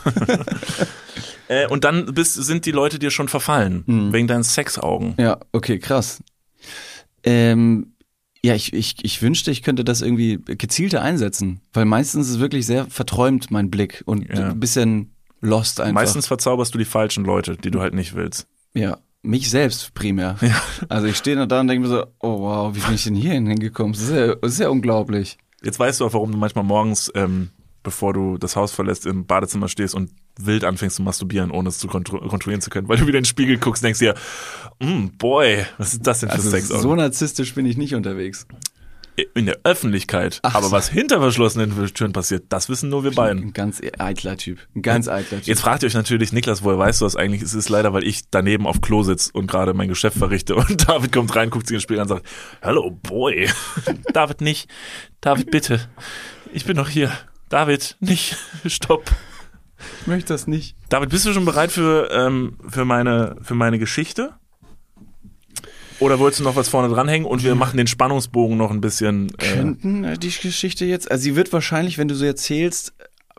äh, und dann bist, sind die Leute dir schon verfallen,
Hm.
wegen deinen Sexaugen.
Ja, okay, krass. Ähm, ja, ich, ich, ich wünschte, ich könnte das irgendwie gezielter einsetzen, weil meistens ist es wirklich sehr verträumt, mein Blick und
Ja.
ein bisschen lost einfach.
Meistens verzauberst du die falschen Leute, die du halt nicht willst.
Ja, mich selbst primär. Also ich stehe da und denke mir so, oh wow, wie bin ich denn hier hingekommen? Das ist ja, das ist ja unglaublich.
Jetzt weißt du auch, warum du manchmal morgens, ähm, bevor du das Haus verlässt, im Badezimmer stehst und wild anfängst zu masturbieren, ohne es zu kontro kontrollieren zu können, weil du wieder in den Spiegel guckst und denkst dir, mm, boy, was ist das denn für
Also
Sexaugen?
so narzisstisch bin ich nicht unterwegs.
in der Öffentlichkeit.
Ach
Aber
so.
was hinter verschlossenen Türen passiert, das wissen nur wir beiden.
Ein ganz eitler Typ. Ein ganz eitler Typ.
Jetzt fragt ihr euch natürlich, Niklas, woher weißt du das eigentlich? Es ist leider, weil ich daneben auf Klo sitze und gerade mein Geschäft verrichte und David kommt rein, guckt sich ins Spiel an und sagt, Hello, boy. David nicht. David, bitte. Ich bin noch hier. David, nicht. Stopp.
Ich möchte das nicht.
David, bist du schon bereit für, ähm, für, meine, für meine Geschichte? Oder wolltest du noch was vorne dranhängen und wir machen den Spannungsbogen noch ein bisschen. Äh,
Könnten äh, die Geschichte jetzt, also sie wird wahrscheinlich, wenn du so erzählst,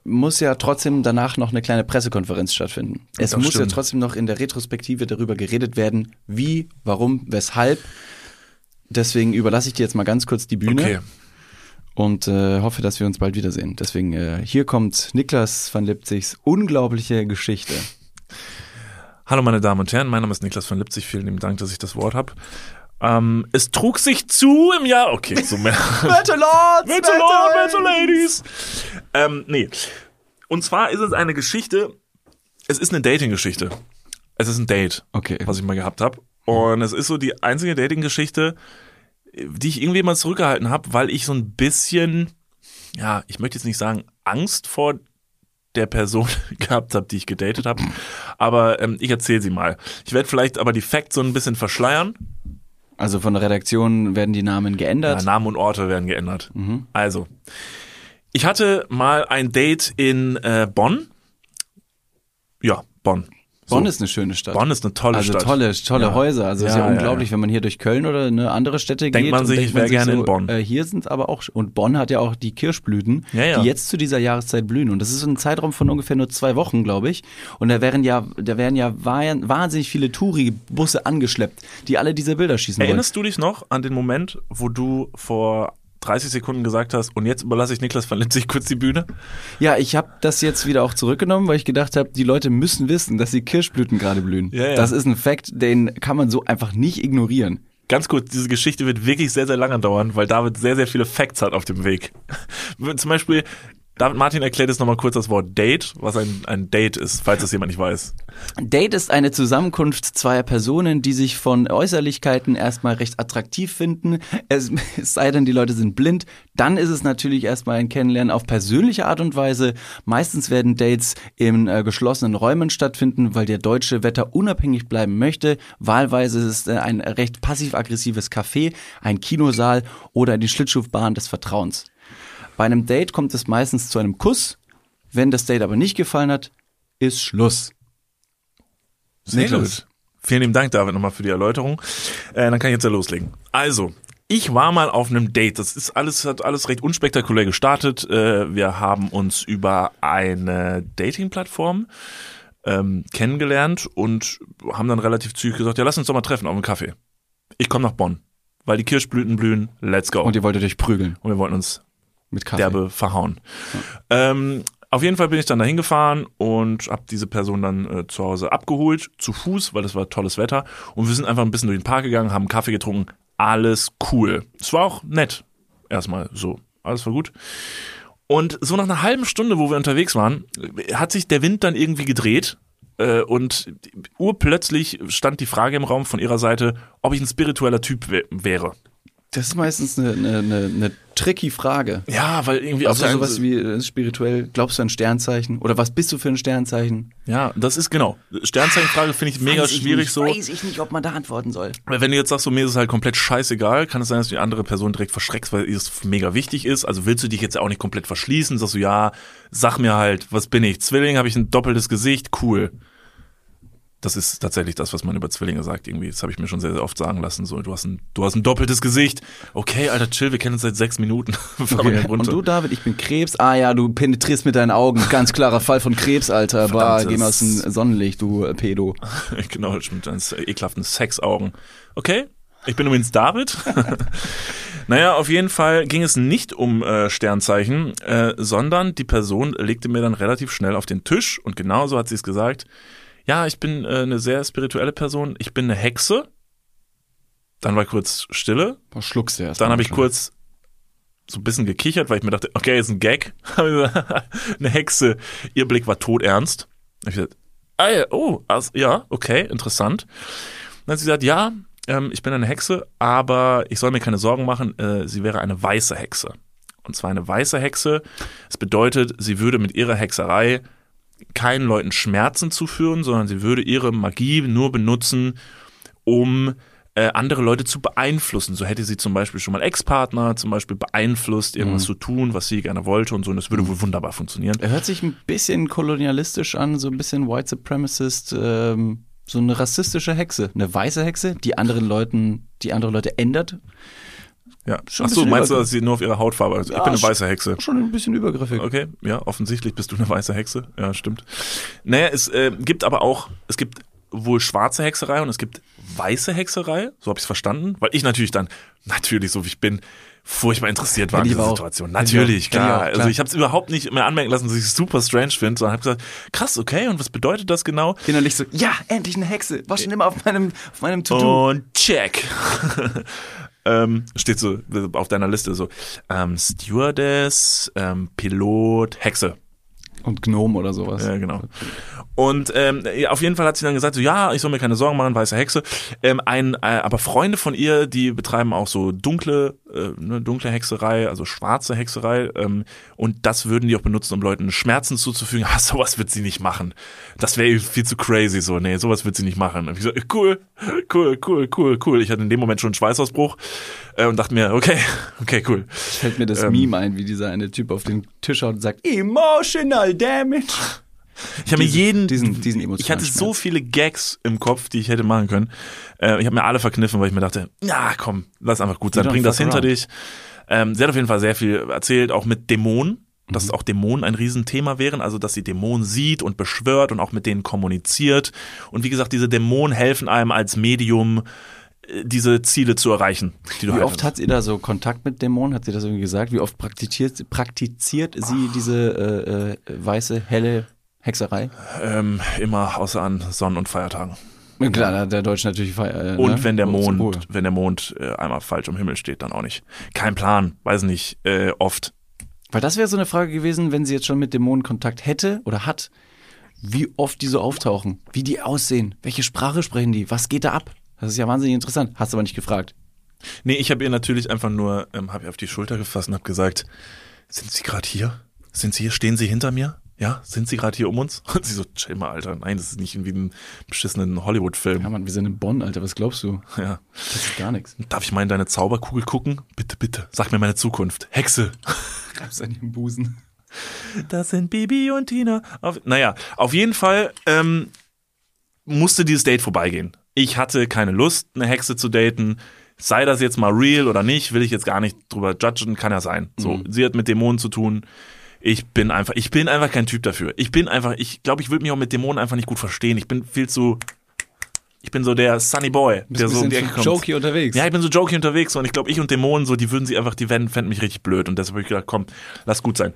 muss ja trotzdem danach noch eine kleine Pressekonferenz stattfinden. Es
Das
muss
stimmt.
ja trotzdem noch in der Retrospektive darüber geredet werden, wie, warum, weshalb. Deswegen überlasse ich dir jetzt mal ganz kurz die Bühne
okay.
Und äh, hoffe, dass wir uns bald wiedersehen. Deswegen, äh, hier kommt Niklas van Lipzigs unglaubliche Geschichte.
Hallo meine Damen und Herren, mein Name ist Niklas von Lipzig. Vielen lieben Dank, dass ich das Wort habe. Ähm, es trug sich zu im Jahr. Okay, so mehr.
Battle Lords!
Battle Lord, Battle Ladies. Ähm, nee. Und zwar ist es eine Geschichte. Es ist eine Dating-Geschichte. Es ist ein Date,
Okay.
was ich mal gehabt habe. Und es ist so die einzige Dating-Geschichte, die ich irgendwie mal zurückgehalten habe, weil ich so ein bisschen, ja, ich möchte jetzt nicht sagen Angst vor der Person gehabt habe, die ich gedatet habe. Aber ähm, ich erzähle sie mal. Ich werde vielleicht aber die Facts so ein bisschen verschleiern.
Also von der Redaktion werden die Namen
Ja,
geändert.
Namen und Orte werden geändert. Also, ich hatte mal ein Date in äh, Bonn. Ja, Bonn. So.
Bonn ist eine schöne Stadt.
Bonn ist eine tolle
also
Stadt.
tolle, tolle
Ja.
Häuser. Also ist
Ja,
ja,
ja,
unglaublich,
ja.
wenn man hier durch Köln oder eine andere Städte
Denkt
geht.
man
und
sich,
denkt
ich wär
sich
gerne in Bonn.
Äh, hier sind aber auch und Bonn hat ja auch die Kirschblüten,
Ja, ja.
die jetzt zu dieser Jahreszeit blühen. Und das ist ein Zeitraum von ungefähr nur zwei Wochen, glaube ich. Und da wären ja, da werden ja wahn- wahnsinnig viele Touri-Busse angeschleppt, die alle diese Bilder schießen wollen.
Erinnerst du dich noch an den Moment, wo du vor 30 Sekunden gesagt hast, und jetzt überlasse ich Niklas Lipzig kurz die Bühne?
Ja, ich habe das jetzt wieder auch zurückgenommen, weil ich gedacht habe, die Leute müssen wissen, dass die Kirschblüten gerade blühen.
Ja, ja.
Das ist ein Fakt, den kann man so einfach nicht ignorieren.
Ganz kurz, diese Geschichte wird wirklich sehr, sehr lange dauern, weil David sehr, sehr viele Facts hat auf dem Weg. Zum Beispiel, David Martin erklärt jetzt nochmal kurz das Wort Date, was ein, ein Date ist, falls das jemand nicht weiß.
Date ist eine Zusammenkunft zweier Personen, die sich von Äußerlichkeiten erstmal recht attraktiv finden. Es, es sei denn, die Leute sind blind. Dann ist es natürlich erstmal ein Kennenlernen auf persönliche Art und Weise. Meistens werden Dates in äh, geschlossenen Räumen stattfinden, weil der deutsche Wetter unabhängig bleiben möchte. Wahlweise ist es äh, ein recht passiv-aggressives Café, ein Kinosaal oder die Schlittschuhbahn des Vertrauens. Bei einem Date kommt es meistens zu einem Kuss. Wenn das Date aber nicht gefallen hat, ist Schluss.
Sehr gut. Vielen lieben Dank, David, nochmal für die Erläuterung. Äh, dann kann ich jetzt ja loslegen. Also, ich war mal auf einem Date. Das ist alles, hat alles recht unspektakulär gestartet. Äh, wir haben uns über eine Dating-Plattform ähm, kennengelernt und haben dann relativ zügig gesagt, ja, lass uns doch mal treffen auf einen Kaffee. Ich komme nach Bonn, weil die Kirschblüten blühen. Let's go.
Und ihr wolltet euch prügeln
und wir wollten uns
mit Kaffee.
derbe verhauen. Ähm, auf jeden Fall bin ich dann dahin gefahren und habe diese Person dann äh, zu Hause abgeholt, zu Fuß, weil es war tolles Wetter. Und wir sind einfach ein bisschen durch den Park gegangen, haben Kaffee getrunken. Alles cool. Es war auch nett. Erstmal so. Alles war gut. Und so nach einer halben Stunde, wo wir unterwegs waren, hat sich der Wind dann irgendwie gedreht. Äh, und urplötzlich stand die Frage im Raum von ihrer Seite, ob ich ein spiritueller Typ wä- wäre.
Das ist meistens eine, eine, eine, eine tricky Frage.
Ja, weil irgendwie
Also
der
sowas wie äh, spirituell, glaubst du an Sternzeichen? Oder was bist du für ein Sternzeichen?
Ja, das ist genau. Sternzeichenfrage finde ich mega
Weiß ich
schwierig
nicht,
so.
Weiß ich nicht, ob man da antworten soll.
Weil Wenn du jetzt sagst, so mir ist es halt komplett scheißegal, kann es sein, dass du die andere Person direkt verschreckst, weil ihr es mega wichtig ist. Also willst du dich jetzt auch nicht komplett verschließen, sagst du, ja, sag mir halt, was bin ich? Zwilling, habe ich ein doppeltes Gesicht, cool. Das ist tatsächlich das, was man über Zwillinge sagt, irgendwie. Das habe ich mir schon sehr, sehr oft sagen lassen. So, du hast ein, du hast ein doppeltes Gesicht. Okay, Alter, chill, wir kennen uns seit sechs Minuten.
Okay. Und du, David, ich bin Krebs. Ah ja, du penetrierst mit deinen Augen. Ganz klarer Fall von Krebs, Alter. Bah,
Verdammtes-
geh mal aus dem Sonnenlicht, du äh, Pedo.
genau, mit deinen ekelhaften Sexaugen. Okay, ich bin übrigens David. naja, auf jeden Fall ging es nicht um äh, Sternzeichen, äh, sondern die Person legte mir dann relativ schnell auf den Tisch und genauso hat sie es gesagt. Ja, ich bin äh, eine sehr spirituelle Person, ich bin eine Hexe. Dann war kurz Stille.
Was schluckst du erst?
Dann habe ich kurz so ein bisschen gekichert, weil ich mir dachte, okay, ist ein Gag. eine Hexe. Ihr Blick war todernst. Ich gesagt, ah ja, oh, also, ja, okay, interessant. Dann hat sie gesagt, ja, ähm, ich bin eine Hexe, aber ich soll mir keine Sorgen machen, äh, sie wäre eine weiße Hexe. Und zwar eine weiße Hexe. Das bedeutet, sie würde mit ihrer Hexerei keinen Leuten Schmerzen zuführen, sondern sie würde ihre Magie nur benutzen, um äh, andere Leute zu beeinflussen. So hätte sie zum Beispiel schon mal Ex-Partner zum Beispiel beeinflusst, irgendwas zu tun, was sie gerne wollte und so. Und das würde wohl wunderbar funktionieren.
Er hört sich ein bisschen kolonialistisch an, so ein bisschen White Supremacist, ähm, so eine rassistische Hexe. Eine weiße Hexe, die anderen Leuten, die andere Leute ändert.
Ja.
Schon
Achso,
bisschen
meinst du, dass sie nur auf ihre Hautfarbe? Also ich
Ja,
bin eine weiße Hexe.
Schon ein bisschen übergriffig.
Okay, ja, offensichtlich bist du eine weiße Hexe. Ja, stimmt. Naja, es äh, gibt aber auch, es gibt wohl schwarze Hexerei und es gibt weiße Hexerei, so habe ich es verstanden, weil ich natürlich dann, natürlich, so wie ich bin, furchtbar interessiert war an
ich
dieser. Situation.
Ich.
Natürlich,
ich
klar.
klar.
Also ich habe es überhaupt nicht mehr anmerken lassen, dass ich es super strange finde, sondern habe gesagt, krass, okay, und was bedeutet das genau?
Innerlich so, ja, endlich eine Hexe. War schon immer auf meinem, auf meinem To-Do.
Und check. ähm, steht so auf deiner Liste so ähm, Stewardess, ähm, Pilot, Hexe.
Und Gnome oder sowas.
Ja, genau. Und ähm, auf jeden Fall hat sie dann gesagt, so ja, ich soll mir keine Sorgen machen, weiße Hexe. Ähm, ein, äh, aber Freunde von ihr, die betreiben auch so dunkle, äh, ne, dunkle Hexerei, also schwarze Hexerei. Ähm, und das würden die auch benutzen, um Leuten Schmerzen zuzufügen. Ah, sowas wird sie nicht machen. Das wäre viel zu crazy so. Nee, sowas wird sie nicht machen. Und ich so, cool, cool, cool, cool, cool. Ich hatte in dem Moment schon einen Schweißausbruch äh, und dachte mir, okay, okay, cool.
Fällt mir das
Ähm.
Meme ein, wie dieser eine Typ auf den Tisch haut und sagt, emotional damage.
Ich habe mir jeden,
diesen- diesen
ich hatte so
Schmerz.
viele Gags im Kopf, die ich hätte machen können. Äh, ich habe mir alle verkniffen, weil ich mir dachte, ja komm, lass einfach gut sein, bring das hinter
around.
dich. Ähm, sie hat auf jeden Fall sehr viel erzählt, auch mit Dämonen, dass
Mhm.
auch Dämonen ein Riesenthema wären, also dass sie Dämonen sieht und beschwört und auch mit denen kommuniziert. Und wie gesagt, diese Dämonen helfen einem als Medium, diese Ziele zu erreichen, die du
Wie
halt
oft hat sie da so Kontakt mit Dämonen? Hat sie das irgendwie gesagt? Wie oft praktiziert, praktiziert sie diese äh, äh, weiße, helle Hexerei?
ähm, immer außer an Sonnen- und Feiertagen.
Klar, der Deutsch natürlich äh,
Und
ne?
wenn der Mond,
Ruhe.
wenn der Mond äh, einmal falsch am Himmel steht, dann auch nicht. Kein Plan, weiß nicht, äh, oft.
Weil das wäre so eine Frage gewesen, wenn sie jetzt schon mit Dämonen Kontakt hätte oder hat, wie oft die so auftauchen, wie die aussehen, welche Sprache sprechen die, was geht da ab? Das ist ja wahnsinnig interessant. Hast du aber nicht gefragt.
Nee, ich habe ihr natürlich einfach nur, ähm, habe ihr auf die Schulter gefasst und habe gesagt, sind Sie gerade hier? Sind Sie hier? Stehen Sie hinter mir? Ja, sind Sie gerade hier um uns? Und sie so, chill mal, Alter. Nein, das ist nicht irgendwie ein beschissenen Hollywood-Film.
Ja, Mann, wir sind in Bonn, Alter, was glaubst du?
Ja.
Das ist gar nichts.
Darf ich mal in deine Zauberkugel gucken? Bitte, bitte. Sag mir meine Zukunft. Hexe.
Greifst an ihrem Busen.
Das sind Bibi und Tina. Auf, naja, auf jeden Fall ähm, musste dieses Date vorbeigehen. Ich hatte keine Lust, eine Hexe zu daten. Sei das jetzt mal real oder nicht, will ich jetzt gar nicht drüber judgen, kann ja sein. So, sie hat mit Dämonen zu tun. Ich bin einfach, ich bin einfach kein Typ dafür. Ich bin einfach, ich glaube, ich würde mich auch mit Dämonen einfach nicht gut verstehen. Ich bin viel zu, ich bin so der Sunny Boy,
Bist
der so um die Ecke kommt.
jokey unterwegs.
Ja, ich bin so jokey unterwegs und ich glaube, ich und Dämonen, so, die würden sie einfach, die werden, fänden mich richtig blöd und deshalb habe ich gedacht, komm, lass gut sein.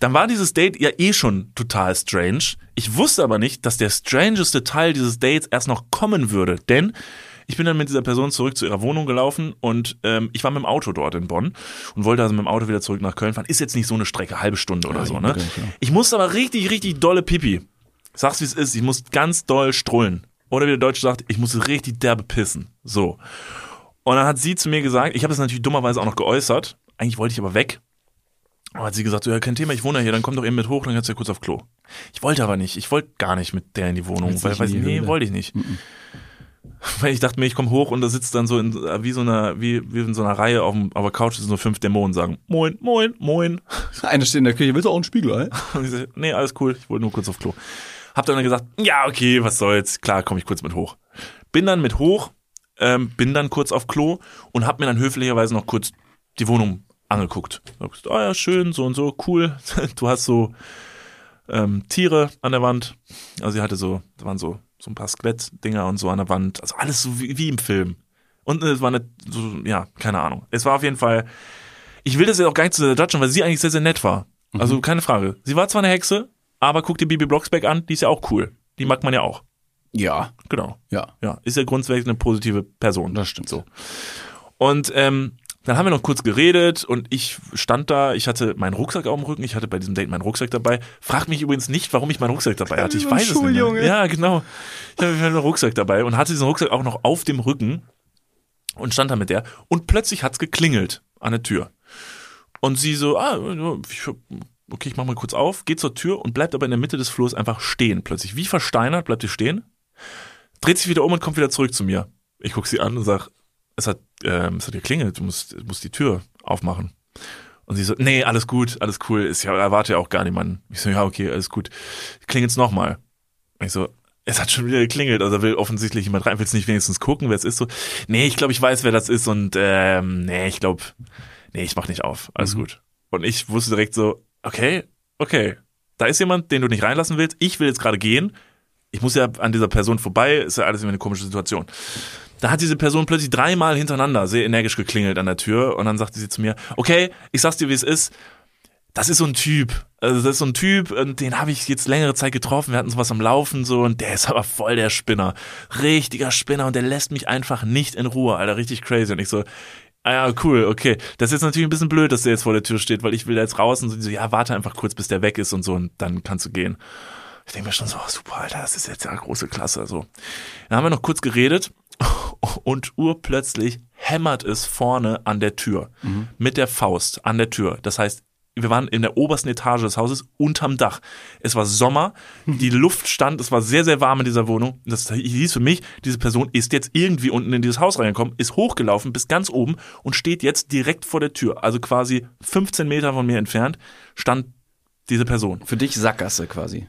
Dann war dieses Date ja eh schon total strange. Ich wusste aber nicht, dass der strangeste Teil dieses Dates erst noch kommen würde, denn ich bin dann mit dieser Person zurück zu ihrer Wohnung gelaufen und ähm, ich war mit dem Auto dort in Bonn und wollte also mit dem Auto wieder zurück nach Köln fahren. Ist jetzt nicht so eine Strecke, halbe Stunde oder
Ja,
so,
ich
ne?
ja.
Ich musste aber richtig, richtig dolle Pipi. Sag's wie es ist, ich muss ganz doll strullen. Oder wie der Deutsche sagt, ich muss richtig derbe pissen. So. Und dann hat sie zu mir gesagt, ich habe das natürlich dummerweise auch noch geäußert, eigentlich wollte ich aber weg. Aber hat sie gesagt, so, ja, kein Thema, ich wohne ja hier, dann komm doch eben mit hoch, dann kannst du ja kurz auf Klo. Ich wollte aber nicht, ich wollte gar nicht mit der in die Wohnung, weil, weiß nee, wollte ich nicht. Weil ich dachte mir, ich komme hoch und da sitzt dann so in, wie so einer, wie, wie in so einer Reihe auf, dem, auf der Couch sitzen so fünf Dämonen sagen, moin, moin, moin.
Einer steht in der Küche, willst du auch einen Spiegel, ey?
Und ich so, nee, alles cool, ich wollte nur kurz auf Klo. Hab dann gesagt, ja, okay, was soll's, klar, komme ich kurz mit hoch. Bin dann mit hoch, ähm, bin dann kurz auf Klo und hab mir dann höflicherweise noch kurz die Wohnung angeguckt. Hab gesagt, ah ja, schön, so und so, cool. Du hast so ähm, Tiere an der Wand. Also sie hatte so, da waren so, so ein paar Skelett-Dinger und so an der Wand. Also alles so wie, wie im Film. Und es war eine, so, ja, keine Ahnung. Es war auf jeden Fall, ich will das jetzt auch gar nicht zu judgen, weil sie eigentlich sehr, sehr nett war. Also keine Frage. Sie war zwar eine Hexe, aber guck dir Bibi Blocksberg an, die ist ja auch cool. Die mag man ja auch.
Ja,
Genau.
ja.
Ja, ist ja grundsätzlich eine positive Person.
Das stimmt.
So. Und ähm, dann haben wir noch kurz geredet und ich stand da, ich hatte meinen Rucksack auf dem Rücken, ich hatte bei diesem Date meinen Rucksack dabei. Frag mich übrigens nicht, warum ich meinen Rucksack dabei hatte. Ich
so
weiß es nicht. Mehr. Ja, genau. Ich hatte meinen Rucksack dabei und hatte diesen Rucksack auch noch auf dem Rücken und stand da mit der und plötzlich hat's geklingelt an der Tür. Und sie so, ah, ich, okay, ich mach mal kurz auf, geht zur Tür und bleibt aber in der Mitte des Flurs einfach stehen plötzlich. Wie versteinert bleibt sie stehen, dreht sich wieder um und kommt wieder zurück zu mir. Ich guck sie an und sag, es hat, ähm, es hat geklingelt, du musst, du musst die Tür aufmachen. Und sie so, nee, alles gut, alles cool, ist ja, erwarte ja auch gar niemanden. Ich so, ja, okay, alles gut. Klingelt's nochmal. Ich so, es hat schon wieder geklingelt, also will offensichtlich jemand rein, willst nicht wenigstens gucken, wer es ist? So, nee, ich glaube, ich weiß, wer das ist und ähm, nee, ich glaube, nee, ich mach nicht auf, alles gut. Und ich wusste direkt so, okay, okay, da ist jemand, den du nicht reinlassen willst, ich will jetzt gerade gehen, ich muss ja an dieser Person vorbei, ist ja alles immer eine komische Situation. Da hat diese Person plötzlich dreimal hintereinander sehr energisch geklingelt an der Tür und dann sagte sie zu mir, okay, ich sag's dir, wie es ist, das ist so ein Typ. Also das ist so ein Typ, und den habe ich jetzt längere Zeit getroffen. Wir hatten sowas am Laufen so und der ist aber voll der Spinner. Richtiger Spinner und der lässt mich einfach nicht in Ruhe, Alter, richtig crazy. Und ich so, ah ja, cool, okay. Das ist jetzt natürlich ein bisschen blöd, dass der jetzt vor der Tür steht, weil ich will da jetzt raus und so, ja, warte einfach kurz, bis der weg ist und so und dann kannst du gehen. Ich denke mir schon so, oh, super, Alter, das ist jetzt ja große Klasse. So. Dann haben wir noch kurz geredet und urplötzlich hämmert es vorne an der Tür mit der Faust an der Tür. Das heißt, wir waren in der obersten Etage des Hauses unterm Dach. Es war Sommer, die Luft stand, es war sehr, sehr warm in dieser Wohnung. Das hieß für mich, diese Person ist jetzt irgendwie unten in dieses Haus reingekommen, ist hochgelaufen bis ganz oben und steht jetzt direkt vor der Tür. Also quasi 15 Meter von mir entfernt stand diese Person.
Für dich Sackgasse quasi.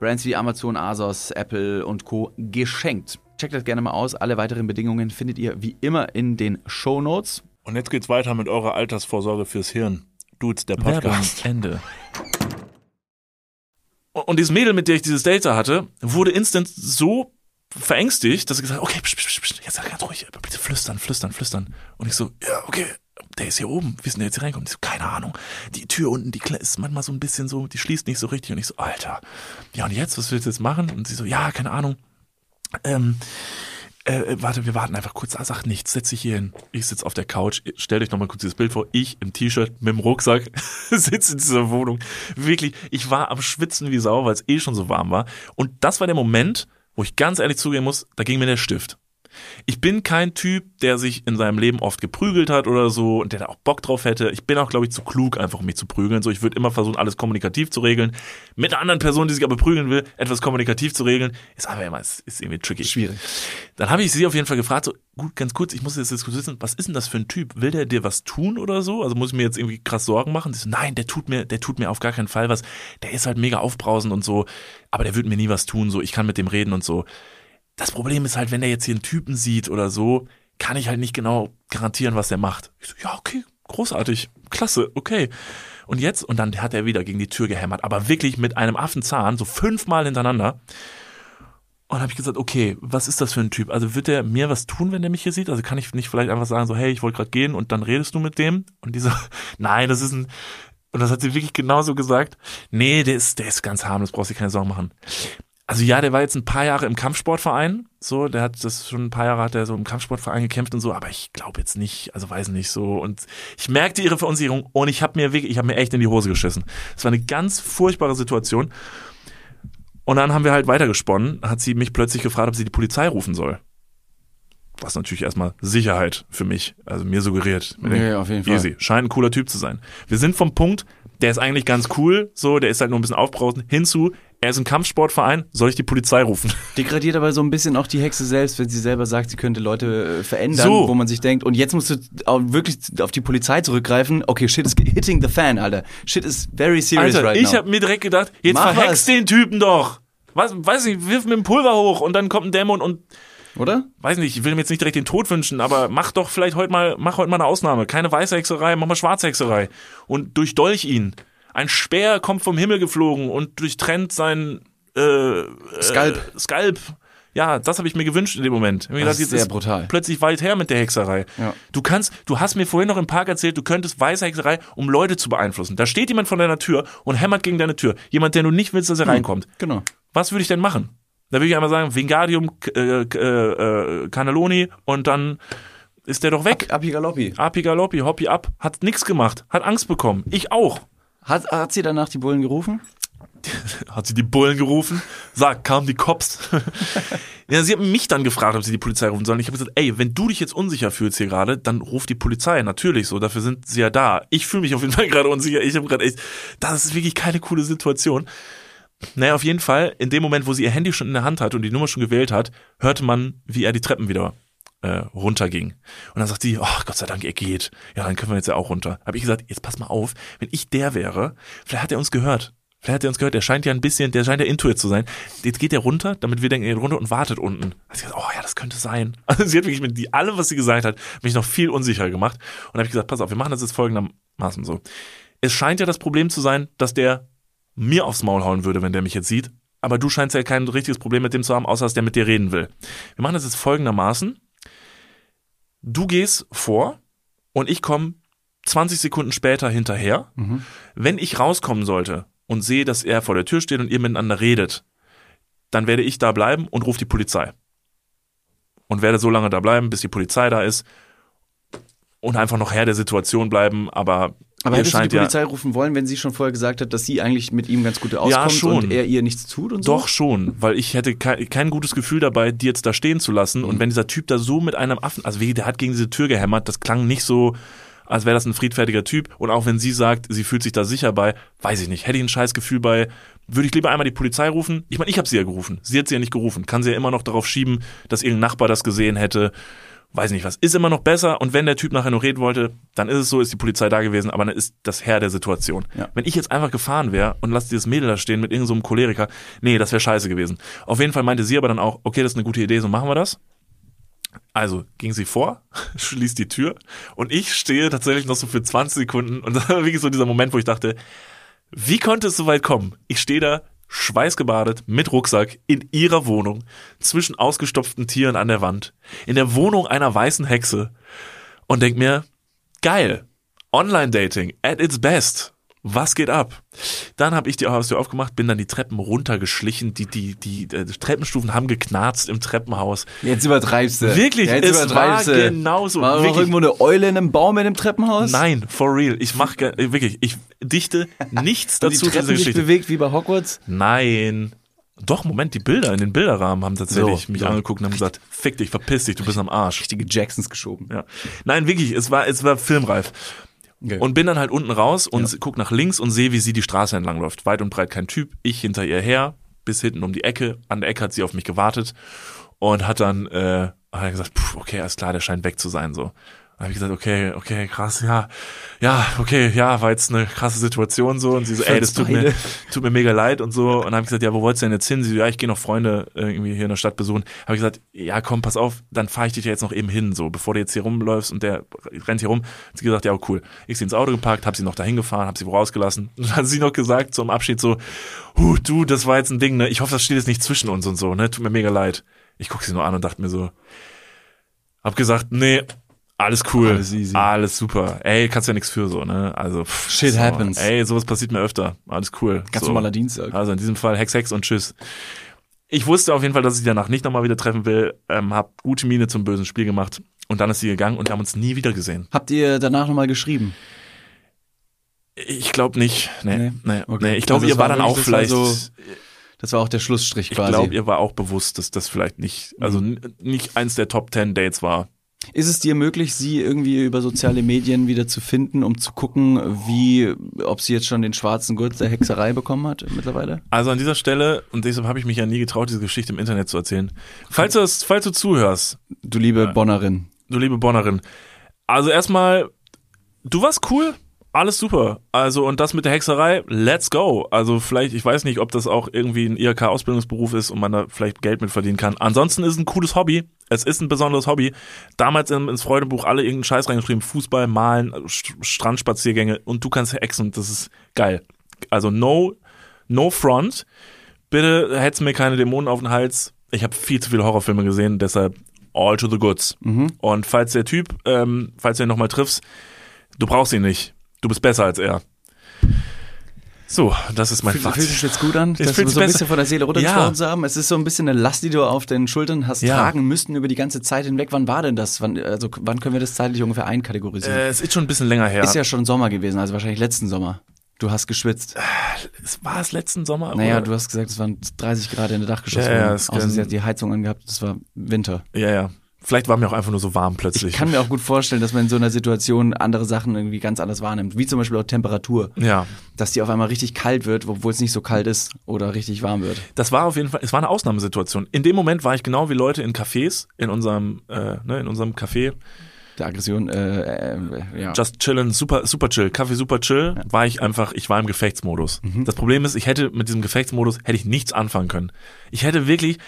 Brands wie Amazon, Asos, Apple und Co. geschenkt. Checkt das gerne mal aus. Alle weiteren Bedingungen findet ihr wie immer in den Show Notes.
Und jetzt geht's weiter mit eurer Altersvorsorge fürs Hirn. Dudes, der Podcast.
Ende.
Und dieses Mädel, mit der ich dieses Date da hatte, wurde instant so verängstigt, dass sie gesagt hat, okay, psch, psch, psch, jetzt ganz ruhig, bitte flüstern, flüstern, flüstern. Und ich so, ja, okay, der ist hier oben, wie ist denn der jetzt hier reinkommt? So, keine Ahnung. Die Tür unten, die ist manchmal so ein bisschen so, die schließt nicht so richtig. Und ich so, Alter, ja und jetzt, was willst du jetzt machen? Und sie so, ja, keine Ahnung. Ähm, äh, warte, wir warten einfach kurz. Ah, sag nichts, setz dich hier hin. Ich sitze auf der Couch. Stellt euch nochmal kurz dieses Bild vor. Ich im T-Shirt mit dem Rucksack sitze in dieser Wohnung. Wirklich, ich war am Schwitzen wie Sau, weil es eh schon so warm war. Und das war der Moment, wo ich ganz ehrlich zugeben muss, da ging mir der Stift. Ich bin kein Typ, der sich in seinem Leben oft geprügelt hat oder so und der da auch Bock drauf hätte. Ich bin auch, glaube ich, zu klug, einfach um mich zu prügeln. So, ich würde immer versuchen, alles kommunikativ zu regeln. Mit einer anderen Person, die sich aber prügeln will, etwas kommunikativ zu regeln, ist aber immer, ist, ist irgendwie tricky.
Schwierig.
Dann habe ich sie auf jeden Fall gefragt, so, gut, ganz kurz, ich muss jetzt, wissen, was ist denn das für ein Typ? Will der dir was tun oder so? Also muss ich mir jetzt irgendwie krass Sorgen machen? So, nein, der tut mir, der tut mir auf gar keinen Fall was. Der ist halt mega aufbrausend und so, aber der wird mir nie was tun, so, ich kann mit dem reden und so. Das Problem ist halt, wenn der jetzt hier einen Typen sieht oder so, kann ich halt nicht genau garantieren, was der macht. Ich so, ja, okay, großartig, klasse, okay. Und jetzt, und dann hat er wieder gegen die Tür gehämmert, aber wirklich mit einem Affenzahn, so fünfmal hintereinander. Und habe ich gesagt, okay, was ist das für ein Typ? Also wird der mir was tun, wenn der mich hier sieht? Also kann ich nicht vielleicht einfach sagen, so, hey, ich wollte gerade gehen und dann redest du mit dem? Und die so, nein, das ist ein, und das hat sie wirklich genauso gesagt. Nee, der ist, der ist ganz harmlos, brauchst dir keine Sorgen machen. Also ja, der war jetzt ein paar Jahre im Kampfsportverein, so, der hat das schon ein paar Jahre hat er so im Kampfsportverein gekämpft und so, aber ich glaube jetzt nicht, also weiß nicht so und ich merkte ihre Verunsicherung und ich habe mir wirklich, ich habe mir echt in die Hose geschissen. Es war eine ganz furchtbare Situation. Und dann haben wir halt weitergesponnen, hat sie mich plötzlich gefragt, ob sie die Polizei rufen soll. Was natürlich erstmal Sicherheit für mich, also mir suggeriert.
Ja, ja, auf jeden Fall.
Easy, scheint ein cooler Typ zu sein. Wir sind vom Punkt, der ist eigentlich ganz cool, so, der ist halt nur ein bisschen aufbrausend, hinzu, er ist im Kampfsportverein, soll ich die Polizei rufen?
Degradiert aber so ein bisschen auch die Hexe selbst, wenn sie selber sagt, sie könnte Leute äh, verändern,
So.
wo man sich denkt, und jetzt musst du auch wirklich auf die Polizei zurückgreifen. Okay, shit is hitting the fan, Alter. Shit is very serious
Alter,
right
ich
now.
habe mir direkt gedacht, jetzt
Mach
verhext
was.
den Typen doch. Was, weiß nicht, wirf mit dem Pulver hoch und dann kommt ein Dämon und
Oder?
weiß nicht, ich will ihm jetzt nicht direkt den Tod wünschen, aber mach doch vielleicht heute mal, mach heute mal eine Ausnahme. Keine weiße Hexerei, mach mal schwarze Hexerei. Und durchdolch ihn. Ein Speer kommt vom Himmel geflogen und durchtrennt sein äh,
Skalp.
Äh, Skalp. Ja, das habe ich mir gewünscht in dem Moment. Ich
Das
gedacht,
ist sehr brutal.
Plötzlich weit her mit der Hexerei.
Ja.
Du kannst, du hast mir vorhin noch im Park erzählt, du könntest weiße Hexerei, um Leute zu beeinflussen. Da steht jemand vor deiner Tür und hämmert gegen deine Tür. Jemand, der du nicht willst, dass er reinkommt.
Genau.
Was würde ich denn machen? Da würde ich einmal sagen, Wingardium äh, äh, äh, Cannelloni und dann ist der doch weg.
Api Galoppi.
Api Galoppi, Hoppi ab. Hat nichts gemacht. Hat Angst bekommen. Ich auch.
Hat, hat sie danach die Bullen gerufen?
Hat sie die Bullen gerufen? Sag, kamen die Cops? ja, sie haben mich dann gefragt, ob sie die Polizei rufen sollen. Ich habe gesagt, ey, wenn du dich jetzt unsicher fühlst hier gerade, dann ruf die Polizei. Natürlich so, dafür sind sie ja da. Ich fühle mich auf jeden Fall gerade unsicher. Ich habe gerade echt, das ist wirklich keine coole Situation. Naja, auf jeden Fall, in dem Moment, wo sie ihr Handy schon in der Hand hat und die Nummer schon gewählt hat, hörte man, wie er die Treppen wieder äh, runterging. Und dann sagt sie, oh Gott sei Dank, er geht. Ja, dann können wir jetzt ja auch runter. Habe ich gesagt, jetzt pass mal auf, wenn ich der wäre, vielleicht hat er uns gehört. Vielleicht hat er uns gehört, der scheint ja ein bisschen, der scheint ja Intuit zu sein. Jetzt geht er runter, damit wir denken, er geht runter und wartet unten. Sie gesagt, oh ja, das könnte sein. Also sie hat wirklich mit die, allem, was sie gesagt hat, mich noch viel unsicherer gemacht. Und habe ich gesagt, pass auf, wir machen das jetzt folgendermaßen so. Es scheint ja das Problem zu sein, dass der mir aufs Maul hauen würde, wenn der mich jetzt sieht. aber du scheinst ja kein richtiges Problem mit dem zu haben, außer dass der mit dir reden will. Wir machen das jetzt folgendermaßen. Du gehst vor und ich komme 20 Sekunden später hinterher. Wenn ich rauskommen sollte und sehe, dass er vor der Tür steht und ihr miteinander redet, dann werde ich da bleiben und rufe die Polizei. Und werde so lange da bleiben, bis die Polizei da ist und einfach noch Herr der Situation bleiben, aber,
Aber hättest du die
scheint ja
Polizei rufen wollen, wenn sie schon vorher gesagt hat, dass sie eigentlich mit ihm ganz gut auskommt
schon.
und er ihr nichts tut und so?
Doch schon, weil ich hätte kein, kein gutes Gefühl dabei, die jetzt da stehen zu lassen.
Mhm.
Und wenn dieser Typ da so mit einem Affen, also wie, der hat gegen diese Tür gehämmert, das klang nicht so, als wäre das ein friedfertiger Typ. Und auch wenn sie sagt, sie fühlt sich da sicher bei, weiß ich nicht, hätte ich ein scheiß Gefühl bei, würde ich lieber einmal die Polizei rufen. Ich meine, ich habe sie ja gerufen. Sie hat sie ja nicht gerufen. Kann sie ja immer noch darauf schieben, dass irgendein Nachbar das gesehen hätte. Weiß nicht was. Ist immer noch besser. Und wenn der Typ nachher noch reden wollte, dann ist es so, ist die Polizei da gewesen, aber dann ist das Herr der Situation.
Ja.
Wenn ich jetzt einfach gefahren wäre und lass dieses Mädel da stehen mit irgendeinem so Choleriker, nee, das wäre scheiße gewesen. Auf jeden Fall meinte sie aber dann auch, okay, das ist eine gute Idee, so machen wir das. Also ging sie vor, schließt die Tür und ich stehe tatsächlich noch so für 20 Sekunden und das war wirklich so dieser Moment, wo ich dachte, wie konnte es so weit kommen? Ich stehe da schweißgebadet mit Rucksack in ihrer Wohnung zwischen ausgestopften Tieren an der Wand in der Wohnung einer weißen Hexe und denk mir, geil, Online-Dating at its best. Was geht ab? Dann habe ich die Haustür aufgemacht, bin dann die Treppen runtergeschlichen, die, die, die, äh, Treppenstufen haben geknarzt im Treppenhaus.
Jetzt übertreibst du.
Wirklich,
jetzt
es
übertreibst
war
du.
genauso.
War
Wirklich.
irgendwo eine Eule in einem Baum in einem Treppenhaus?
Nein, for real. Ich mache wirklich, ich dichte nichts
die
dazu zu
Treppen
dieser
sich
Geschichte.
bewegt wie bei Hogwarts?
Nein. Doch, Moment, die Bilder in den Bilderrahmen haben tatsächlich
So,
mich
so.
angeguckt und haben gesagt, fick dich, verpiss dich, du bist am Arsch.
Richtige Jacksons geschoben.
Ja. Nein, wirklich, es war, es war filmreif.
Okay.
Und bin dann halt unten raus und guck nach links und sehe, wie sie die Straße entlang läuft. Weit und breit kein Typ, ich hinter ihr her, bis hinten um die Ecke. An der Ecke hat sie auf mich gewartet und hat dann äh, hat er gesagt, pff, okay, alles klar, der scheint weg zu sein. so. Habe ich gesagt, okay, okay, krass, ja, ja, okay, ja, war jetzt eine krasse Situation so. Und sie so, ey, das tut mir, tut mir mega leid und so. Und dann habe ich gesagt, ja, wo wolltest du denn jetzt hin? Sie so, ja, ich gehe noch Freunde äh, irgendwie hier in der Stadt besuchen. Habe ich gesagt, ja, komm, pass auf, dann fahre ich dich ja jetzt noch eben hin, so, bevor du jetzt hier rumläufst und der rennt hier rum. Hat sie gesagt, ja, cool. Ich sie ins Auto gepackt, habe sie noch dahin gefahren, habe sie wo rausgelassen. Und dann hat sie noch gesagt zum Abschied so, huh, du, das war jetzt ein Ding, ne? Ich hoffe, das steht jetzt nicht zwischen uns und so, ne? Tut mir mega leid. Ich guck sie nur an und dachte mir so, hab gesagt, nee, alles cool,
Alles easy.
alles super. Ey, kannst ja nichts für so, ne? Also pff,
Shit
so,
happens.
Ey, sowas passiert mir öfter. Alles cool.
Ganz
so.
normaler Dienstag.
Also in diesem Fall Hex, Hex und Tschüss. Ich wusste auf jeden Fall, dass ich danach nicht nochmal wieder treffen will. Ähm, hab gute Miene zum bösen Spiel gemacht. Und dann ist sie gegangen und wir haben uns nie wieder gesehen.
Habt ihr danach nochmal geschrieben?
Ich glaube nicht. Nee,
Nee?
nee,
Okay.
nee. Ich glaube,
Also
ihr war dann auch
wirklich- das war
vielleicht.
so Das war auch der Schlussstrich
ich
quasi.
glaube, ihr war auch bewusst, dass das vielleicht nicht, also n- nicht eins der Top 10 Dates war.
Ist es dir möglich, sie irgendwie über soziale Medien wieder zu finden, um zu gucken, wie, ob sie jetzt schon den schwarzen Gurt der Hexerei bekommen hat mittlerweile?
Also an dieser Stelle, und deshalb habe ich mich ja nie getraut, diese Geschichte im Internet zu erzählen. Falls du, falls du zuhörst,
Du liebe Bonnerin.
du liebe Bonnerin. Also erstmal, du warst cool, alles super. Also und das mit der Hexerei, let's go. Also vielleicht, ich weiß nicht, ob das auch irgendwie ein IHK-Ausbildungsberuf ist und man da vielleicht Geld mit verdienen kann. Ansonsten ist es ein cooles Hobby. Es ist ein besonderes Hobby. Damals in- ins Freudebuch alle irgendeinen Scheiß reingeschrieben. Fußball, Malen, St- Strandspaziergänge und du kannst hexen. Das ist geil. Also no, no front. Bitte hetz mir keine Dämonen auf den Hals. Ich habe viel zu viele Horrorfilme gesehen, deshalb all to the goods. Und falls der Typ, ähm, falls du ihn nochmal triffst, du brauchst ihn nicht. Du bist besser als er. So, das ist mein
Fühlt, fühlt sich
Fazit.
jetzt gut an,
Es
das
fühlt
so ein
besser-
bisschen von der Seele runtergesprochen
Ja.
zu haben? Es ist so ein bisschen eine Last, die du auf den Schultern hast
Ja.
tragen müssten über die ganze Zeit hinweg. Wann war denn das? Wann, also wann können wir das zeitlich ungefähr einkategorisieren?
Äh, es ist schon ein bisschen länger her.
Ist ja schon Sommer gewesen, also wahrscheinlich letzten Sommer. Du hast geschwitzt.
es war es letzten Sommer?
Naja,
oder?
du hast gesagt, es waren 30 Grad in der Dachgeschosswohnung.
Ja, ja, es
Außer sie hat die Heizung angehabt, das war Winter.
Ja, ja. Vielleicht war mir auch einfach nur so warm plötzlich.
Ich kann mir auch gut vorstellen, dass man in so einer Situation andere Sachen irgendwie ganz anders wahrnimmt. Wie zum Beispiel auch Temperatur.
ja,
Dass die auf einmal richtig kalt wird, obwohl es nicht so kalt ist oder richtig warm wird.
das war auf jeden Fall, es war eine Ausnahmesituation. In dem Moment war ich genau wie Leute in Cafés, in unserem, äh, ne, in unserem Café,
Der Aggression, äh, äh, ja.
just chillen, super, super chill, Kaffee super chill, war ich einfach, ich war im Gefechtsmodus.
Mhm.
Das Problem ist, ich hätte mit diesem Gefechtsmodus, hätte ich nichts anfangen können. Ich hätte wirklich,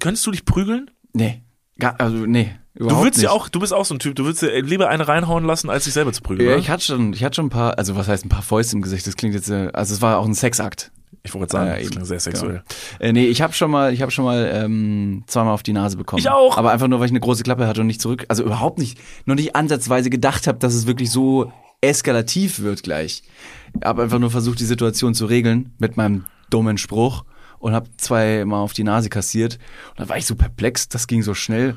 könntest du dich prügeln?
nee. Gar, also, nee.
Du
Überhaupt
würdest
nicht.
ja auch, du bist auch so ein Typ, du würdest dir lieber eine reinhauen lassen, als dich selber zu prügeln,
Ja,
oder?
ich hatte schon, ich hatte schon ein paar, also was heißt ein paar Fäuste im Gesicht, das klingt jetzt, äh, also es war auch ein Sexakt.
Ich wollte sagen,
Ja,
das
eben.
klingt sehr sexuell.
Äh, nee, ich habe schon mal, ich habe schon mal ähm, zweimal auf die Nase bekommen.
Ich auch.
Aber einfach nur, weil ich eine große Klappe hatte und nicht zurück, also überhaupt nicht, noch nicht ansatzweise gedacht habe, dass es wirklich so eskalativ wird gleich. Habe einfach nur versucht, die Situation zu regeln mit meinem dummen Spruch und habe zweimal auf die Nase kassiert. Und dann war ich so perplex, das ging so schnell.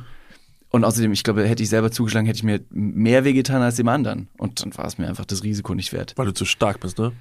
Und außerdem, ich glaube, hätte ich selber zugeschlagen, hätte ich mir mehr wehgetan als dem anderen. Und dann war es mir einfach das Risiko nicht wert.
Weil du zu stark bist, ne?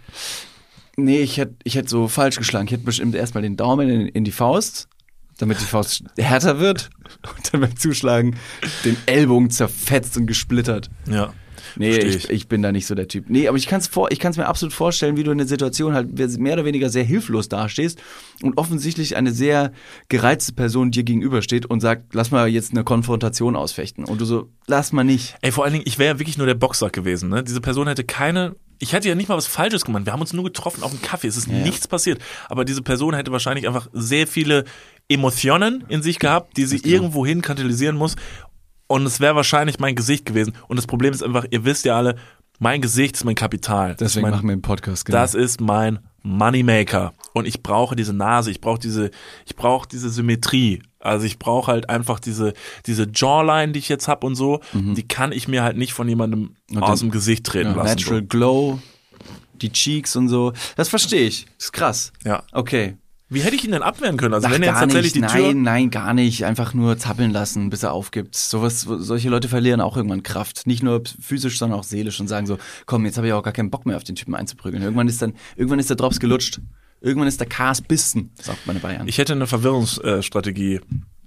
Nee, ich hätte ich hätt so falsch geschlagen. Ich hätte bestimmt erstmal den Daumen in, in die Faust, damit die Faust härter wird. Und dann beim Zuschlagen den Ellbogen zerfetzt und gesplittert.
Ja.
Nee, ich, ich bin da nicht so der Typ. Nee, aber ich kann es vor, ich kann's mir absolut vorstellen, wie du in der Situation halt mehr oder weniger sehr hilflos dastehst und offensichtlich eine sehr gereizte Person dir gegenübersteht und sagt, lass mal jetzt eine Konfrontation ausfechten. Und du so, lass mal nicht.
Ey, vor allen Dingen, ich wäre ja wirklich nur der Boxsack gewesen, ne? Diese Person hätte keine. Ich hätte ja nicht mal was Falsches gemacht. Wir haben uns nur getroffen auf dem Kaffee. Es ist nichts passiert. Aber diese Person hätte wahrscheinlich einfach sehr viele Emotionen in sich gehabt, die sie irgendwo hin kanalisieren muss. Und es wäre wahrscheinlich mein Gesicht gewesen. Und das Problem ist einfach, ihr wisst ja alle, mein Gesicht ist mein Kapital. Das ist
Deswegen
mein,
machen wir einen Podcast. Genau.
Das ist mein Moneymaker. Und ich brauche diese Nase, ich brauche diese, ich brauche diese Symmetrie. Also ich brauche halt einfach diese, diese Jawline, die ich jetzt hab und so, die kann ich mir halt nicht von jemandem aus
den-
dem Gesicht treten
ja,
lassen.
Natural Glow, die Cheeks und so. Das verstehe ich. Das ist krass.
Ja.
Okay.
Wie hätte ich ihn denn abwehren können? Also
Ach,
wenn er jetzt tatsächlich
nicht.
die Tür.
Nein, nein, gar nicht. Einfach nur zappeln lassen, bis er aufgibt. Sowas, solche Leute verlieren auch irgendwann Kraft. Nicht nur physisch, sondern auch seelisch und sagen so, komm, jetzt habe ich auch gar keinen Bock mehr auf den Typen einzuprügeln. Irgendwann ist dann, irgendwann ist der Drops gelutscht. Irgendwann ist der Kars bissen, sagt meine Bayern.
Ich hätte eine Verwirrungsstrategie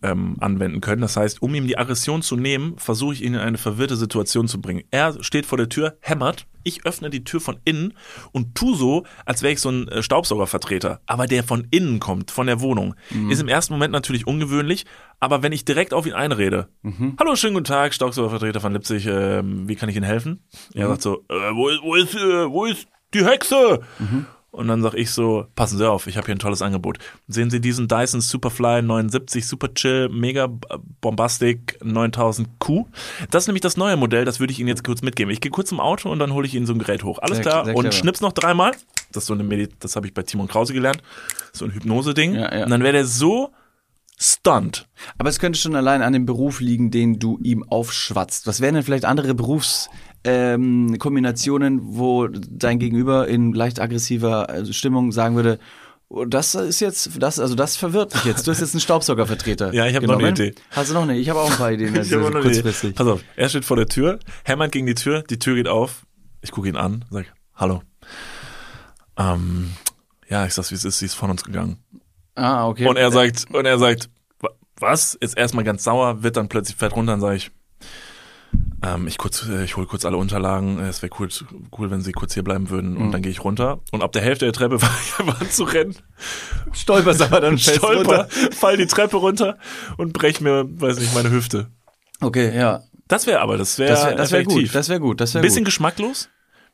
ähm, anwenden können. Das heißt, um ihm die Aggression zu nehmen, versuche ich ihn in eine verwirrte Situation zu bringen. Er steht vor der Tür, hämmert, ich öffne die Tür von innen und tu so, als wäre ich so ein äh, Staubsaugervertreter. Aber der von innen kommt, von der Wohnung. Ist im ersten Moment natürlich ungewöhnlich, aber wenn ich direkt auf ihn einrede, hallo, schönen guten Tag, Staubsaugervertreter von Lipzig, ähm, wie kann ich Ihnen helfen? Er sagt so, äh, wo ist, wo ist, äh, wo ist die Hexe? Und dann sag ich so, passen Sie auf, ich habe hier ein tolles Angebot. Sehen Sie diesen Dyson Superfly 79 Super Chill Mega Bombastic 9000Q? Das ist nämlich das neue Modell, das würde ich Ihnen jetzt kurz mitgeben. Ich gehe kurz zum Auto und dann hole ich Ihnen so ein Gerät hoch. Alles
Sehr-
klar.
sehr
und schnips noch dreimal. Das ist so eine Medi das habe ich bei Timon Krause gelernt. So ein Hypnose-Ding.
Ja, ja.
Und dann wäre der so stunned.
Aber es könnte schon allein an dem Beruf liegen, den du ihm aufschwatzt. Was wären denn vielleicht andere Berufskombinationen, ähm, Kombinationen, wo dein Gegenüber in leicht aggressiver äh, Stimmung sagen würde, oh, das ist jetzt, das, also das verwirrt mich jetzt. Du hast jetzt einen Staubsaugervertreter.
Ja, ich habe noch eine. Idee.
Hast du noch eine? Ich habe auch ein paar Ideen.
Ich hab auch noch eine Idee. Pass auf, er steht vor der Tür, hämmert gegen die Tür, die Tür geht auf, ich gucke ihn an, sag, hallo. Ähm, ja, ich sag's, wie es ist, sie ist von uns gegangen.
Ah, okay.
Und er sagt, und er sagt, "Wa- was? Ist erstmal ganz sauer, wird dann plötzlich fett runter, dann sage ich, ähm, ich kurz, äh, ich hole kurz alle Unterlagen, es wäre cool, cool, wenn sie kurz hier bleiben würden. Und dann gehe ich runter und ab der Hälfte der Treppe war ich einfach an zu rennen,
stolperst aber dann fest
stolper,
runter.
fall die Treppe runter und brech mir, weiß nicht, meine Hüfte.
Okay, ja.
Das wäre aber, das wäre
Das wäre das wär gut. Das wäre gut. Das wäre
bisschen
gut.
geschmacklos,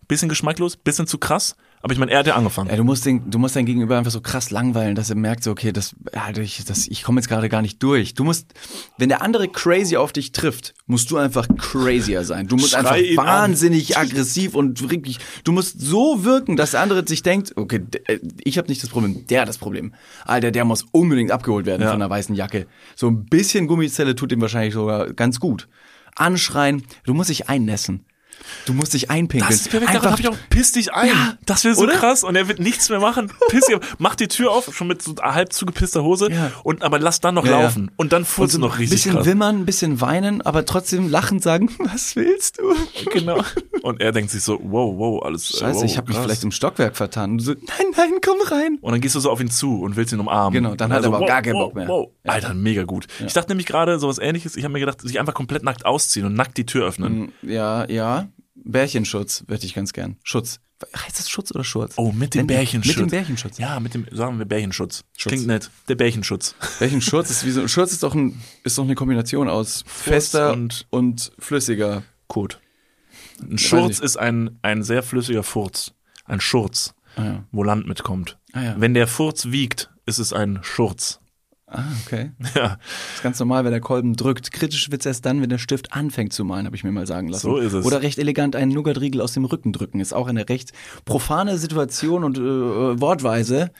bisschen geschmacklos, bisschen zu krass. Aber ich meine, er hat ja angefangen.
Ja, du musst den, du musst dein Gegenüber einfach so krass langweilen, dass er merkt so, okay, das, ja, ich, das, ich komme jetzt gerade gar nicht durch. Du musst, wenn der andere crazy auf dich trifft, musst du einfach crazier sein. Du musst
Schrei
einfach
ihn an.
wahnsinnig aggressiv und wirklich, du musst so wirken, dass der andere sich denkt, okay, äh, ich habe nicht das Problem, der hat das Problem. Alter, der muss unbedingt abgeholt werden
Ja.
von einer weißen Jacke. So ein bisschen Gummizelle tut ihm wahrscheinlich sogar ganz gut. Anschreien, du musst dich einnässen. Du musst dich einpinkeln.
Das ist perfekt, daran hab ich auch, piss dich ein.
Ja,
das wäre so
oder?
krass und er wird nichts mehr machen. Piss dich, mach die Tür auf, schon mit so halb zugepisster Hose
Ja.
und aber lass dann noch
Ja,
laufen und dann furzt
so
noch
ein
richtig
bisschen
krass.
wimmern, ein bisschen weinen, aber trotzdem lachend sagen, was willst du?
Genau. Und er denkt sich so, wow, wow, alles äh,
Scheiße,
wow,
ich habe mich vielleicht im Stockwerk vertan. Und du so, nein, nein, komm rein.
Und dann gehst du so auf ihn zu und willst ihn umarmen.
Genau, dann
Und
hat er aber
wow,
gar keinen
wow,
Bock mehr.
Wow. Alter, mega gut. Ich dachte nämlich gerade sowas ähnliches, ich habe mir gedacht, sich einfach komplett nackt ausziehen und nackt die Tür öffnen.
Ja, ja. Bärchenschutz hätte ich ganz gern. Schutz. Heißt das Schutz oder Schurz?
Oh, mit dem
Wenn-
Bärchenschutz.
Mit dem Bärchenschutz.
Ja, mit dem, sagen wir Bärchenschutz.
Schutz.
Klingt nett. Der Bärchenschutz.
Bärchenschutz ist wie so, Schurz ist doch ein, ist doch eine Kombination aus fester
und-
und, flüssiger.
Kot. Ein Schurz ist ein, ein sehr flüssiger Furz. Ein Schurz,
Ah, ja.
wo Land mitkommt.
Ah, ja.
Wenn der Furz wiegt, ist es ein Schurz.
Ah, okay.
Ja,
Das ist ganz normal, wenn der Kolben drückt. Kritisch wird's erst dann, wenn der Stift anfängt zu malen, habe ich mir mal sagen lassen.
So ist es.
Oder recht elegant einen Nougatriegel aus dem Rücken drücken. Ist auch eine recht profane Situation und äh, Wortweise.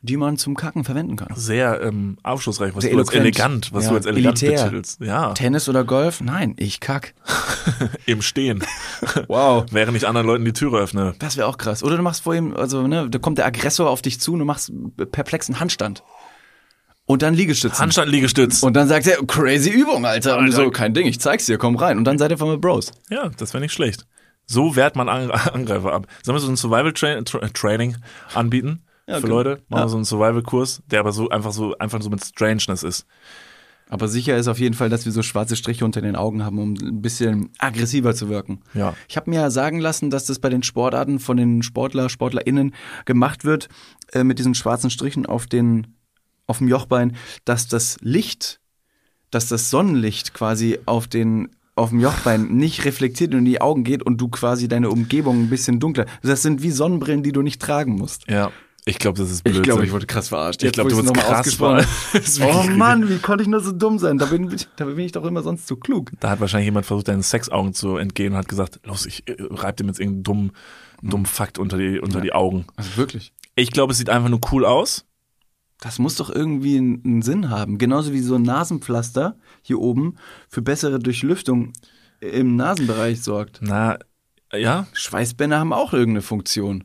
die man zum Kacken verwenden kann.
Sehr ähm, aufschlussreich, was
Sehr
du als elegant, was
Ja,
du als elegant
elitär.
betitelst. Ja,
Tennis oder Golf? Nein, ich kack.
im Stehen.
Wow.
Während ich anderen Leuten die Türe öffne.
Das wäre auch krass. Oder du machst vor ihm, also ne, da kommt der Aggressor auf dich zu und du machst perplexen Handstand. Und dann Liegestützen.
Handstand, Liegestütz.
und dann sagt er, crazy Übung, Alter. Und
Alter.
so, kein Ding, ich zeig's dir, komm rein. Und dann seid ihr von mit Bros.
Ja, das wäre nicht schlecht. So wehrt man Ang Angreifer ab. Sollen wir so ein Survival-Training anbieten für
okay.
Leute? Machen wir
Ja.
so einen Survival-Kurs, der aber so einfach so einfach so mit Strangeness ist.
Aber sicher ist auf jeden Fall, dass wir so schwarze Striche unter den Augen haben, um ein bisschen aggressiver zu wirken.
Ja.
Ich habe mir sagen lassen, dass das bei den Sportarten von den Sportler, SportlerInnen gemacht wird, äh, mit diesen schwarzen Strichen auf den, auf dem Jochbein, dass das Licht, dass das Sonnenlicht quasi auf den, auf dem Jochbein nicht reflektiert und in die Augen geht und du quasi deine Umgebung ein bisschen dunkler. Das sind wie Sonnenbrillen, die du nicht tragen musst.
Ja. Ich glaube, das ist Blödsinn.
Ich glaube, ich wurde krass verarscht.
Ich glaube, du wurdest krass
ausgesprochen
verarscht.
Oh Mann, wie konnte ich nur so dumm sein? Da bin, da bin ich doch immer sonst zu klug.
Da hat wahrscheinlich jemand versucht, deinen Sexaugen zu entgehen und hat gesagt, los, ich äh, reib dir jetzt irgendeinen dummen, dummen Fakt unter die, unter die Augen.
Also wirklich.
Ich glaube, es sieht einfach nur cool aus.
Das muss doch irgendwie einen, Sinn haben. Genauso wie so ein Nasenpflaster hier oben für bessere Durchlüftung im Nasenbereich sorgt.
Na, ja,
Schweißbänder haben auch irgendeine Funktion.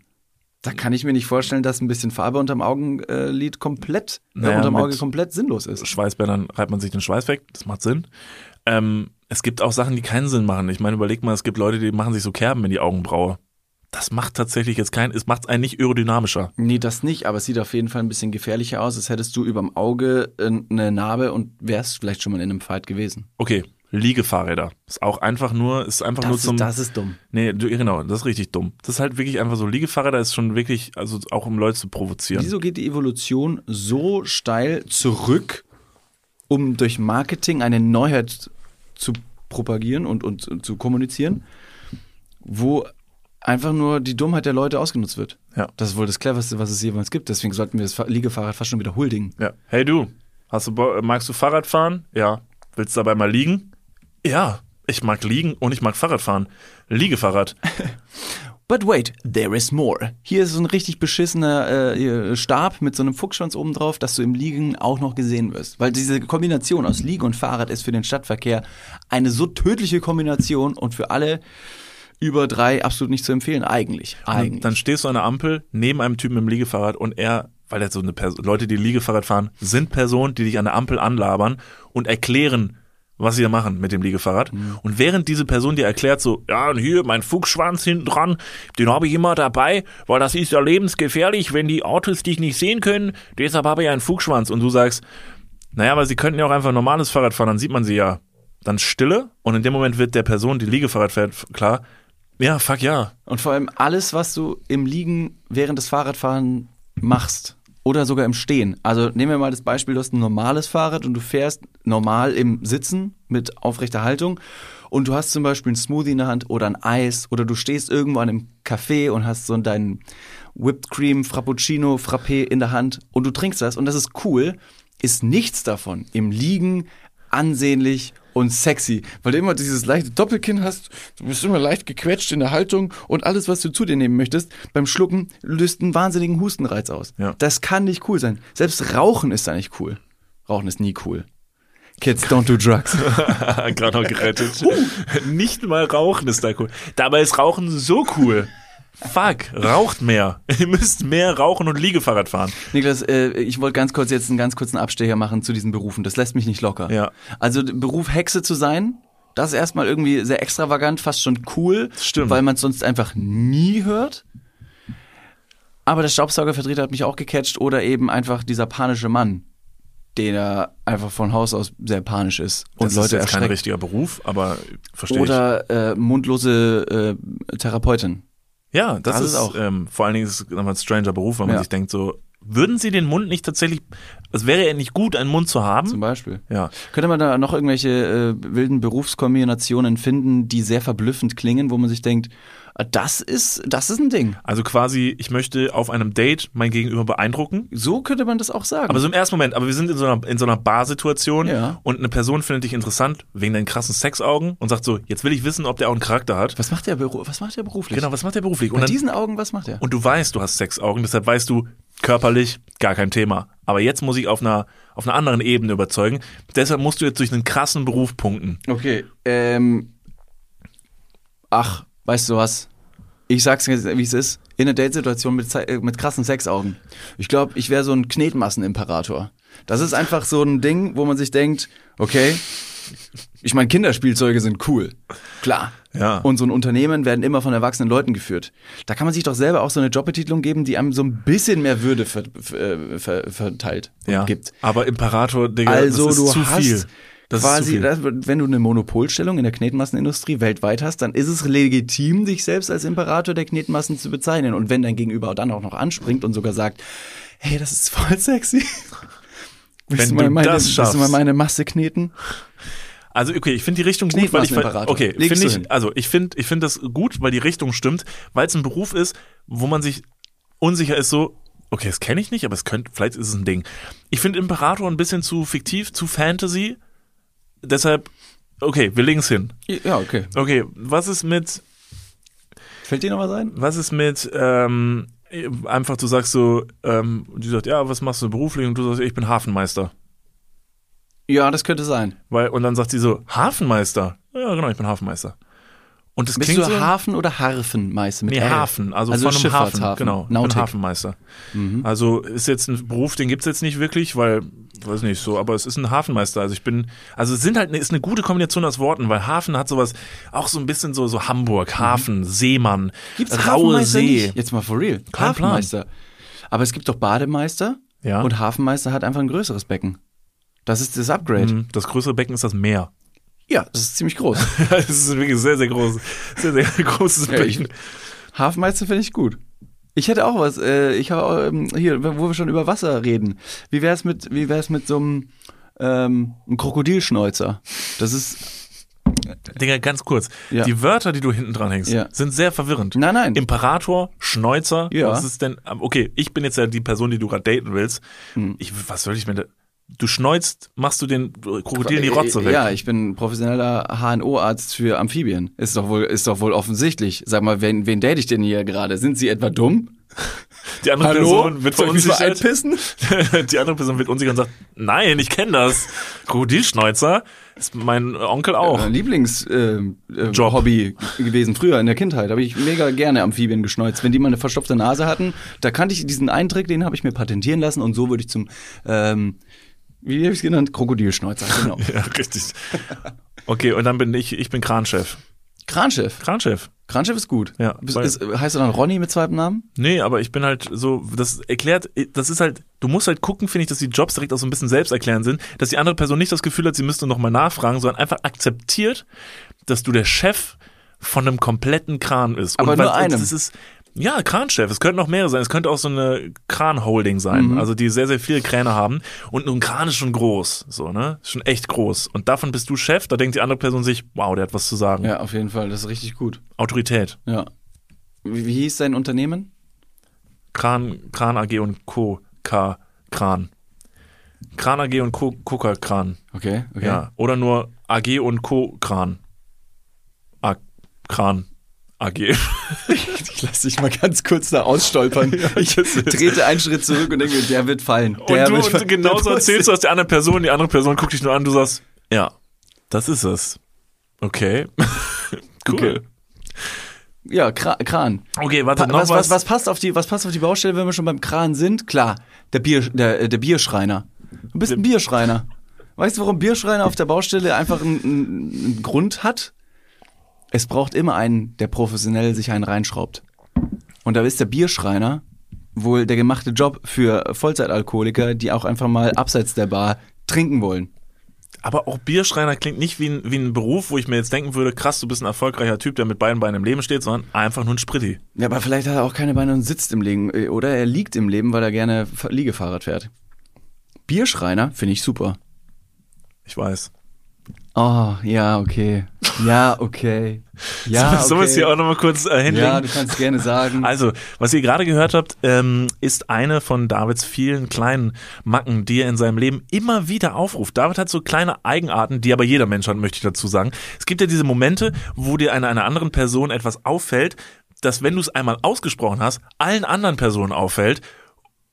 Da kann ich mir nicht vorstellen, dass ein bisschen Farbe unterm Augenlid komplett, äh,
Naja,
unterm Auge komplett sinnlos ist.
Schweißbändern reibt man sich den Schweiß weg, das macht Sinn. Ähm, es gibt auch Sachen, die keinen Sinn machen. Ich meine, überleg mal, es gibt Leute, die machen sich so Kerben in die Augenbraue. Das macht tatsächlich jetzt kein, es macht einen nicht aerodynamischer.
Nee, das nicht, aber es sieht auf jeden Fall ein bisschen gefährlicher aus, als hättest du überm Auge äh, eine Narbe und wärst vielleicht schon mal in einem Fight gewesen.
Okay, Liegefahrräder. Ist auch einfach nur, ist einfach nur zum.
ist dumm.
Nee, du, genau, das ist richtig dumm. Das ist halt wirklich einfach so, Liegefahrräder ist schon wirklich, also auch um Leute zu provozieren.
Wieso geht die Evolution so steil zurück, um durch Marketing eine Neuheit zu propagieren und, und, und zu kommunizieren, wo einfach nur die Dummheit der Leute ausgenutzt wird?
Ja.
Das ist wohl das Cleverste, was es jemals gibt. Deswegen sollten wir das Fa- Liegefahrrad fast schon wieder huldigen.
Ja. Hey du, hast du, Bo- magst du Fahrrad fahren? Ja. Willst du dabei mal liegen? Ja. Ich mag liegen und ich mag Fahrrad fahren. Liegefahrrad.
But wait, there is more. Hier ist so ein richtig beschissener äh, Stab mit so einem Fuchsschwanz oben drauf, dass du im Liegen auch noch gesehen wirst. Weil diese Kombination aus Liegen und Fahrrad ist für den Stadtverkehr eine so tödliche Kombination und für alle über drei absolut nicht zu empfehlen. Eigentlich.
Dann,
Eigentlich.
dann stehst du an der Ampel neben einem Typen im Liegefahrrad und er, weil er so eine Person, Leute, die Liegefahrrad fahren, sind Personen, die dich an der Ampel anlabern und erklären, was sie da machen mit dem Liegefahrrad. Und während diese Person dir erklärt so, ja, und hier mein Fuchsschwanz hinten dran, den habe ich immer dabei, weil das ist ja lebensgefährlich, wenn die Autos dich nicht sehen können, deshalb habe ich einen Fuchsschwanz. Und du sagst, naja, aber sie könnten ja auch einfach ein normales Fahrrad fahren, dann sieht man sie ja. Dann Stille und in dem Moment wird der Person, die Liegefahrrad fährt, klar, ja, fuck ja.
Und vor allem alles, was du im Liegen während des Fahrradfahren machst oder sogar im Stehen. Also nehmen wir mal das Beispiel, du hast ein normales Fahrrad und du fährst normal im Sitzen mit aufrechter Haltung und du hast zum Beispiel einen Smoothie in der Hand oder ein Eis oder du stehst irgendwo an einem Café und hast so deinen Whipped Cream, Frappuccino, Frappé in der Hand und du trinkst das und das ist cool, ist nichts davon im Liegen ansehnlich und sexy, weil du immer dieses leichte Doppelkinn hast, du bist immer leicht gequetscht in der Haltung und alles, was du zu dir nehmen möchtest, beim Schlucken löst einen wahnsinnigen Hustenreiz aus.
Ja.
Das kann nicht cool sein. Selbst Rauchen ist da nicht cool. Rauchen ist nie cool. Kids don't do drugs.
Gerade noch gerettet. Nicht mal Rauchen ist da cool. Dabei ist Rauchen so cool. Fuck, raucht mehr. Ihr müsst mehr rauchen und Liegefahrrad fahren.
Niklas, äh, ich wollte ganz kurz jetzt einen ganz kurzen Abstecher machen zu diesen Berufen. Das lässt mich nicht locker.
Ja.
Also Beruf Hexe zu sein, das ist erstmal irgendwie sehr extravagant, fast schon cool,
Stimmt.
weil man es sonst einfach nie hört. Aber der Staubsaugervertreter hat mich auch gecatcht oder eben einfach dieser panische Mann, der einfach von Haus aus sehr panisch ist und
Das
Leute
ist jetzt kein
erschreckt.
richtiger Beruf, aber verstehe.
Oder äh, mundlose äh, Therapeutin.
Ja, das,
Das
ist
auch.
Ähm, vor allen Dingen ist es nochmal ein stranger Beruf, weil man
Ja.
sich denkt so, würden sie den Mund nicht tatsächlich, es wäre ja nicht gut, einen Mund zu
Zum
haben?
Beispiel.
Ja.
Könnte man da noch irgendwelche äh, wilden Berufskombinationen finden, die sehr verblüffend klingen, wo man sich denkt, das ist, das ist ein Ding.
Also quasi, ich möchte auf einem Date mein Gegenüber beeindrucken.
So könnte man das auch sagen.
Aber so im ersten Moment, aber wir sind in so einer, in so einer Barsituation
Ja.
und eine Person findet dich interessant wegen deinen krassen Sexaugen und sagt so, jetzt will ich wissen, ob der auch einen Charakter hat.
was macht der, was macht der beruflich?
Genau, was macht der beruflich?
Bei
Und, dann,
diesen Augen, was macht der?
und du weißt, du hast Sexaugen, deshalb weißt du, Körperlich gar kein Thema. Aber jetzt muss ich auf einer, auf einer anderen Ebene überzeugen. Deshalb musst du jetzt durch einen krassen Beruf punkten.
Okay, ähm. Ach, weißt du was? Ich sag's jetzt, wie es ist. In einer Datesituation mit, äh, mit krassen Sexaugen. Ich glaube, ich wäre so ein Knetmassenimperator. Das ist einfach so ein Ding, wo man sich denkt, okay, ich meine, Kinderspielzeuge sind cool. Klar.
Ja.
Und so ein Unternehmen werden immer von erwachsenen Leuten geführt. Da kann man sich doch selber auch so eine Jobbetitlung geben, die einem so ein bisschen mehr Würde ver, ver, ver, verteilt und
Ja.
gibt.
Aber Imperator, Digga,
Also
das ist
du
zu
hast
viel. Das
quasi, das- wenn du eine Monopolstellung in der Knetmassenindustrie weltweit hast, dann ist es legitim, dich selbst als Imperator der Knetmassen zu bezeichnen. Und wenn dein Gegenüber dann auch noch anspringt und sogar sagt, hey, das ist voll sexy. Willst
Wenn
mal
du
meine,
das
willst du mal
schaffst.
meine Masse kneten?
Also okay, ich finde die Richtung gut, weil ich okay, finde ich, also ich finde, ich finde das gut, weil die Richtung stimmt, weil es ein Beruf ist, wo man sich unsicher ist, so okay, das kenne ich nicht, aber es könnte, vielleicht ist es ein Ding. Ich finde Imperator ein bisschen zu fiktiv, zu Fantasy. Deshalb, okay, wir legen es hin.
Ja, okay.
Okay, was ist mit,
Fällt dir noch was ein?
was ist mit, ähm, einfach du sagst so, ähm, die sagt, ja, was machst du beruflich? Und du sagst, ich bin Hafenmeister.
Ja, das könnte sein.
Weil, und dann sagt sie so, Hafenmeister? Ja, genau, ich bin Hafenmeister. Und das
Bist
klingt
du
so,
Hafen oder Harfenmeister mit
Nee? Hafen, also,
Also
von einem Hafen. Genau,
Nautik.
Hafenmeister. Also ist jetzt ein Beruf, den gibt's jetzt nicht wirklich, weil, weiß nicht so, aber es ist ein Hafenmeister. Also ich bin, also es sind halt, ist eine gute Kombination aus Worten, weil Hafen hat sowas, auch so ein bisschen so, so Hamburg, Hafen, Seemann,
Gibt's
raue See.
Nicht? Jetzt mal for real.
Kein
Hafenmeister. Aber es gibt doch Bademeister
Ja.
und Hafenmeister hat einfach ein größeres Becken. Das ist das Upgrade.
Mhm, Das größere Becken ist das Meer.
Ja, das ist ziemlich groß.
Das ist wirklich sehr, sehr groß, sehr, sehr großes
Ja,
Becken.
Hafenmeister finde ich gut. Ich hätte auch was. Äh, ich habe ähm, hier, wo wir schon über Wasser reden. Wie wär's mit, wie wär's mit so einem ähm, einem Krokodilschnäuzer? Das ist
Digga, ganz kurz.
Ja.
Die Wörter, die du hinten dran hängst,
Ja.
sind sehr verwirrend.
Nein, nein.
Imperator, Schneuzer.
Ja.
Was ist denn? Okay, ich bin jetzt ja die Person, die du gerade daten willst.
Hm.
Ich, was soll ich mir da? Du schneuzt, machst du den Krokodil in die Rotze weg.
Äh, Ja, ich bin professioneller HNO-Arzt für Amphibien. Ist doch wohl, ist doch wohl offensichtlich. Sag mal, wen, wen date ich denn hier gerade? Sind Sie etwa dumm?
Die andere Person wird verunsichert.
einpissen?
Die andere Person wird unsicher und sagt, nein, ich kenne das. Krokodilschneuzer ist mein Onkel auch.
Mein Lieblingshobby äh,
Job.
Hobby gewesen früher in der Kindheit. Habe ich mega gerne Amphibien geschneuzt. Wenn die mal eine verstopfte Nase hatten, da kannte ich diesen einen Trick, den habe ich mir patentieren lassen und so würde ich zum, ähm, wie habe ich es genannt? Krokodilschneuzer, genau.
Ja, richtig. Okay, und dann bin ich, ich bin Kranchef.
Kranchef.
Kranchef.
Kranchef ist gut.
Ja,
ist, heißt du dann Ronny mit zweitem Namen?
Nee, aber ich bin halt so, das erklärt, das ist halt, du musst halt gucken, finde ich, dass die Jobs direkt auch so ein bisschen selbsterklärend sind, dass die andere Person nicht das Gefühl hat, sie müsste nochmal nachfragen, sondern einfach akzeptiert, dass du der Chef von einem kompletten Kran ist.
Aber
und
nur
weil-
einem.
Das ist, ja, Kranchef. Es könnten noch mehrere sein. Es könnte auch so eine Kran-Holding sein.
Mhm.
Also die sehr, sehr viele Kräne haben. Und ein Kran ist schon groß. So, ne? Ist schon echt groß. Und davon bist du Chef. Da denkt die andere Person sich, wow, der hat was zu sagen.
Ja, auf jeden Fall. Das ist richtig gut.
Autorität.
Ja. Wie, wie hieß dein Unternehmen?
Kran, Kran AG und Co. K. Kran. Kran AG und Co. Coca Kran.
Okay, okay.
Ja. Oder nur AG und Co. Kran. A Kran AG.
Ich lass dich mal ganz kurz da ausstolpern. ich
das
trete einen Schritt zurück und denke, der wird fallen. Der
und du
fallen.
genauso erzählst du aus der anderen Person, die andere Person guckt dich nur an, du sagst, ja, das ist es. Okay. cool.
Okay. Ja, Kra Kran.
Okay, warte,
Pa
noch
was, was, was, passt auf die, was passt auf die Baustelle, wenn wir schon beim Kran sind? Klar, der, Bier, der, äh, der Bierschreiner. Du bist ein Bierschreiner. Weißt du, warum Bierschreiner auf der Baustelle einfach einen, einen Grund hat? Es braucht immer einen, der professionell sich einen reinschraubt. Und da ist der Bierschreiner wohl der gemachte Job für Vollzeitalkoholiker, die auch einfach mal abseits der Bar trinken wollen.
Aber auch Bierschreiner klingt nicht wie ein, wie ein Beruf, wo ich mir jetzt denken würde, krass, du bist ein erfolgreicher Typ, der mit beiden Beinen im Leben steht, sondern einfach nur ein Spritti.
Ja, aber vielleicht hat er auch keine Beine und sitzt im Leben. äh, Oder er liegt im Leben, weil er gerne Fa- Liegefahrrad fährt. Bierschreiner finde ich super.
Ich weiß.
Oh, ja, okay. Ja, okay. Ja, okay.
Sollen wir es hier auch nochmal kurz äh, hinlegen?
Ja, du kannst gerne sagen.
Also, was ihr gerade gehört habt, ähm, ist eine von Davids vielen kleinen Macken, die er in seinem Leben immer wieder aufruft. David hat so kleine Eigenarten, die aber jeder Mensch hat, möchte ich dazu sagen. Es gibt ja diese Momente, wo dir einer, einer anderen Person etwas auffällt, dass wenn du es einmal ausgesprochen hast, allen anderen Personen auffällt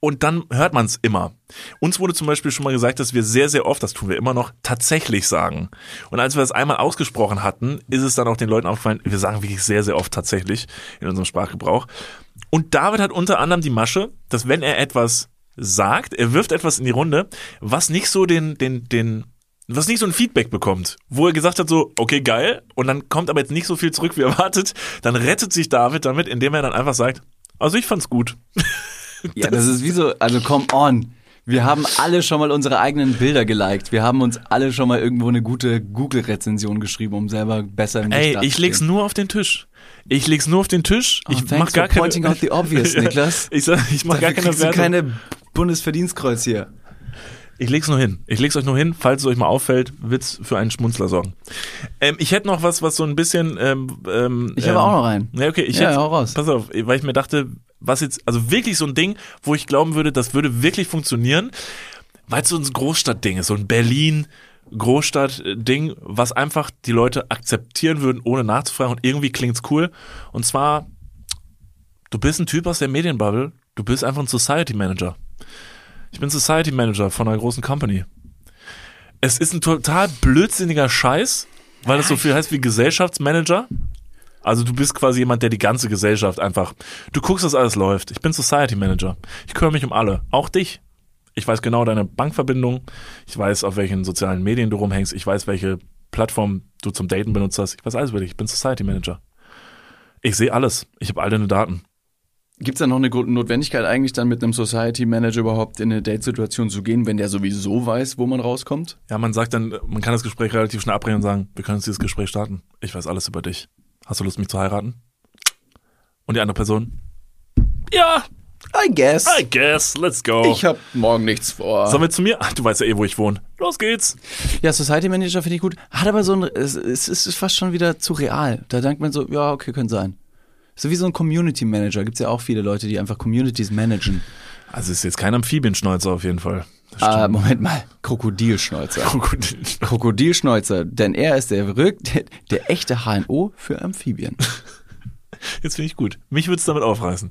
und dann hört man es immer. Uns wurde zum Beispiel schon mal gesagt, dass wir sehr, sehr oft, das tun wir immer noch, tatsächlich sagen. Und als wir das einmal ausgesprochen hatten, ist es dann auch den Leuten aufgefallen, wir sagen wirklich sehr, sehr oft tatsächlich in unserem Sprachgebrauch. Und David hat unter anderem die Masche, dass wenn er etwas sagt, er wirft etwas in die Runde, was nicht so den, den, den, was nicht so ein Feedback bekommt, wo er gesagt hat so, okay, geil, und dann kommt aber jetzt nicht so viel zurück, wie erwartet, dann rettet sich David damit, indem er dann einfach sagt, also ich fand's gut.
Ja, das ist wie so, also come on. Wir haben alle schon mal unsere eigenen Bilder geliked. Wir haben uns alle schon mal irgendwo eine gute Google-Rezension geschrieben, um selber besser im
Ey, ich leg's nur auf den Tisch. Ich leg's nur auf den Tisch.
Oh,
ich mach gar keine,
pointing out the obvious, Niklas.
ich sag, ich mach gar
Dafür
keine
kriegst du
Wertung.
keine Bundesverdienstkreuz hier.
Ich leg's nur hin. Ich leg's euch nur hin, falls es euch mal auffällt, wird's für einen Schmunzler sorgen. Ähm, ich hätte noch was, was so ein bisschen. Ähm, ähm,
Ich
ähm,
habe auch noch einen.
Ja, okay, ich
Ja,
hätte,
hau raus.
Pass auf, weil ich mir dachte, was jetzt, also wirklich so ein Ding, wo ich glauben würde, das würde wirklich funktionieren, weil es so ein Großstadtding ist, so ein Berlin. Großstadt-Ding, was einfach die Leute akzeptieren würden, ohne nachzufragen und irgendwie klingt's cool. Und zwar, du bist ein Typ aus der Medienbubble, du bist einfach ein Society Manager. Ich bin Society Manager von einer großen Company. Es ist ein total blödsinniger Scheiß, weil es so viel heißt wie Gesellschaftsmanager. Also du bist quasi jemand, der die ganze Gesellschaft einfach, du guckst, dass alles läuft. Ich bin Society Manager. Ich kümmere mich um alle, auch dich. Ich weiß genau deine Bankverbindung. Ich weiß, auf welchen sozialen Medien du rumhängst. Ich weiß, welche Plattform du zum Daten benutzt hast. Ich weiß alles über dich. Ich bin Society Manager. Ich sehe alles. Ich habe all deine Daten.
Gibt es da noch eine Notwendigkeit eigentlich dann mit einem Society Manager überhaupt in eine Date-Situation zu gehen, wenn der sowieso weiß, wo man rauskommt?
Ja, man sagt dann, man kann das Gespräch relativ schnell abbrechen und sagen, wir können jetzt dieses Gespräch starten. Ich weiß alles über dich. Hast du Lust, mich zu heiraten? Und die andere Person? Ja,
I guess.
I guess, let's go.
Ich habe morgen nichts vor.
Sollen wir zu mir? Ach, du weißt ja eh, wo ich wohne. Los geht's.
Ja, Society Manager finde ich gut. Hat aber so ein, es, es ist fast schon wieder zu real. Da denkt man so, ja, okay, könnte sein. So wie so ein Community Manager. Gibt's ja auch viele Leute, die einfach Communities managen.
Also ist jetzt kein Amphibienschnäuzer auf jeden Fall.
Ah. Moment mal. Krokodilschnäuzer.
Krokodil.
Krokodilschnäuzer, denn er ist der, der, der echte HNO für Amphibien.
Jetzt finde ich gut. Mich würd's damit aufreißen.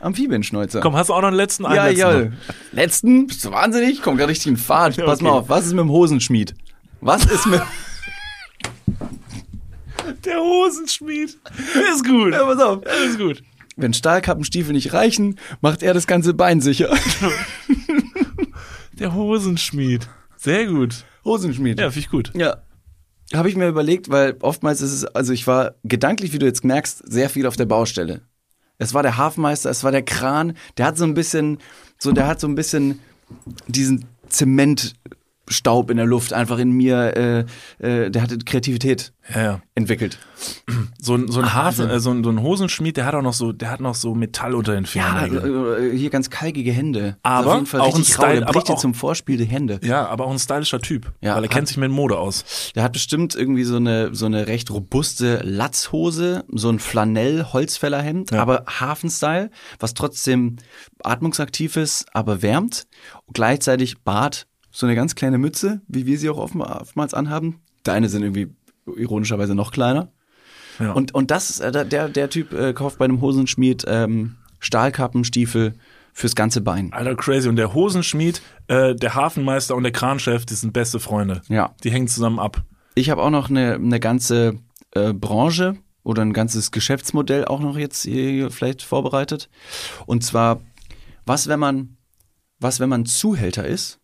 Amphibienschnäuzer.
Komm, hast du auch noch einen letzten? Einen
ja,
letzten
ja.
noch.
Letzten? Bist du wahnsinnig? Komm gerade richtig in Fahrt.
Ja,
Pass
okay.
mal auf, was ist mit dem Hosenschmied? Was ist mit.
Der Hosenschmied. Ist gut.
ja, pass auf.
Ist gut.
Wenn Stahlkappenstiefel nicht reichen, macht er das ganze Bein sicher.
Der Hosenschmied. Sehr gut.
Hosenschmied.
Ja, finde ich gut.
Ja. Habe ich mir überlegt, weil oftmals ist es, also ich war gedanklich, wie du jetzt merkst, sehr viel auf der Baustelle. Es war der Hafenmeister, es war der Kran, der hat so ein bisschen, so, der hat so ein bisschen diesen Zementstaub in der Luft einfach in mir, äh, äh, der hatte Kreativität
Ja, ja.
entwickelt.
So ein, so ein Hafen,
also-
äh, so ein, so ein Hosenschmied, der hat auch noch so, der hat noch so Metall unter den
Ja,
Fingernägeln.
äh, hier ganz kalkige Hände.
Aber
jeden Fall
auch ein
rau,
Style, aber auch-
zum Vorspiel die Hände.
Ja, aber auch ein stylischer Typ.
Ja,
weil er
hat-
kennt sich mit Mode aus.
Der hat bestimmt irgendwie so eine, so eine recht robuste Latzhose, so ein Flanell-Holzfällerhemd,
Ja.
aber Hafenstyle, was trotzdem atmungsaktiv ist, aber wärmt. Und gleichzeitig Bart, so eine ganz kleine Mütze, wie wir sie auch oftmals anhaben. Deine sind irgendwie ironischerweise noch kleiner.
Ja.
Und, und das ist, äh, der, der Typ äh, kauft bei einem Hosenschmied ähm, Stahlkappenstiefel fürs ganze Bein.
Alter, crazy. Und der Hosenschmied, äh, der Hafenmeister und der Kranchef, die sind beste Freunde.
Ja.
Die hängen zusammen ab.
Ich habe auch noch eine, eine ganze äh, Branche oder ein ganzes Geschäftsmodell auch noch jetzt hier vielleicht vorbereitet. Und zwar, was wenn man, was wenn man Zuhälter ist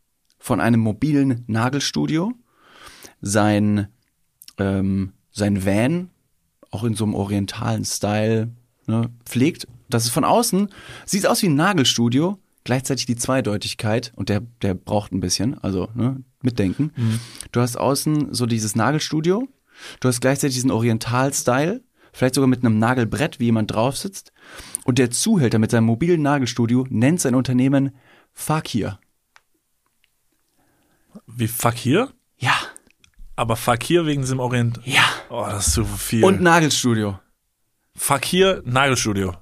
von einem mobilen Nagelstudio, sein, ähm, sein Van auch in so einem orientalen Style ne, pflegt. Das ist von außen, sieht aus wie ein Nagelstudio, gleichzeitig die Zweideutigkeit und der, der braucht ein bisschen, also ne, mitdenken. Du hast außen so dieses Nagelstudio, du hast gleichzeitig diesen Oriental-Style, vielleicht sogar mit einem Nagelbrett, wie jemand drauf sitzt. Und der Zuhälter mit seinem mobilen Nagelstudio nennt sein Unternehmen Fakir.
Wie Fakir?
Ja,
Aber Fakir wegen diesem Orient.
ja.
Oh, das ist so viel.
Und Nagelstudio.
Fakir, Nagelstudio.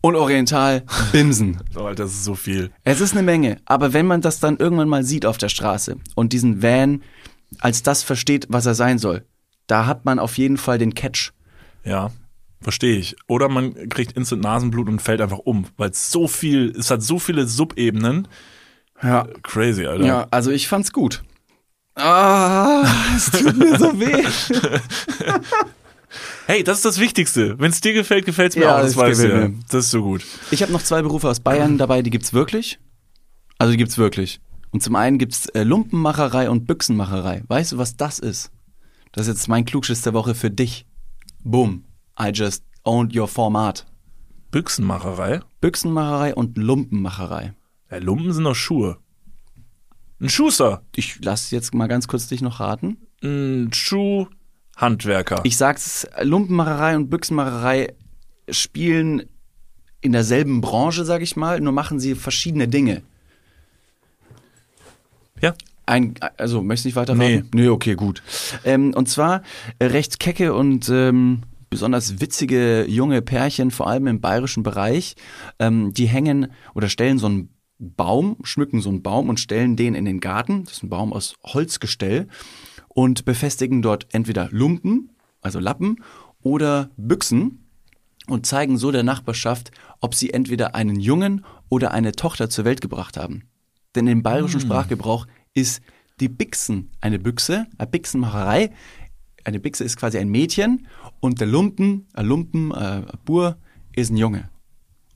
Und Oriental Bimsen.
Oh, Alter, das ist so viel.
Es ist eine Menge, aber wenn man das dann irgendwann mal sieht auf der Straße und diesen Van als das versteht, was er sein soll, da hat man auf jeden Fall den Catch.
Ja. Verstehe ich. Oder man kriegt instant Nasenblut und fällt einfach um, weil es so viel, es hat so viele Subebenen.
Ja.
Crazy, Alter.
Ja, also ich fand's gut. Ah, es tut mir so weh.
Hey, das ist das Wichtigste. Wenn es dir gefällt, gefällt es mir
Ja,
auch. Das du
gefällt
ja. Das ist so gut.
Ich habe noch zwei Berufe aus Bayern dabei, die gibt's wirklich. Also die gibt's wirklich. Und zum einen gibt's äh, Lumpenmacherei und Büchsenmacherei. Weißt du, was das ist? Das ist jetzt mein Klugschiss der Woche für dich. Boom. I just owned your format.
Büchsenmacherei.
Büchsenmacherei und Lumpenmacherei.
Ja, Lumpen sind doch Schuhe. Ein Schuster.
Ich lass jetzt mal ganz kurz dich noch raten.
Ein Schuhhandwerker.
Ich sag's, Lumpenmacherei und Büchsenmacherei spielen in derselben Branche, sag ich mal, nur machen sie verschiedene Dinge.
ja.
Ein, also, möchtest du nicht weiter
Nee.
Nee, okay, gut. Ähm, und zwar äh, recht kecke und ähm, besonders witzige junge Pärchen, vor allem im bayerischen Bereich, ähm, die hängen oder stellen so einen Baum, schmücken so einen Baum und stellen den in den Garten. Das ist ein Baum aus Holzgestell und befestigen dort entweder Lumpen, also Lappen, oder Büchsen und zeigen so der Nachbarschaft, ob sie entweder einen Jungen oder eine Tochter zur Welt gebracht haben. Denn im bayerischen Sprachgebrauch ist die Bixen eine Büchse, eine Bixenmacherei. Eine Bixe ist quasi ein Mädchen und der Lumpen, ein Lumpen, äh, ein Bur ist ein Junge.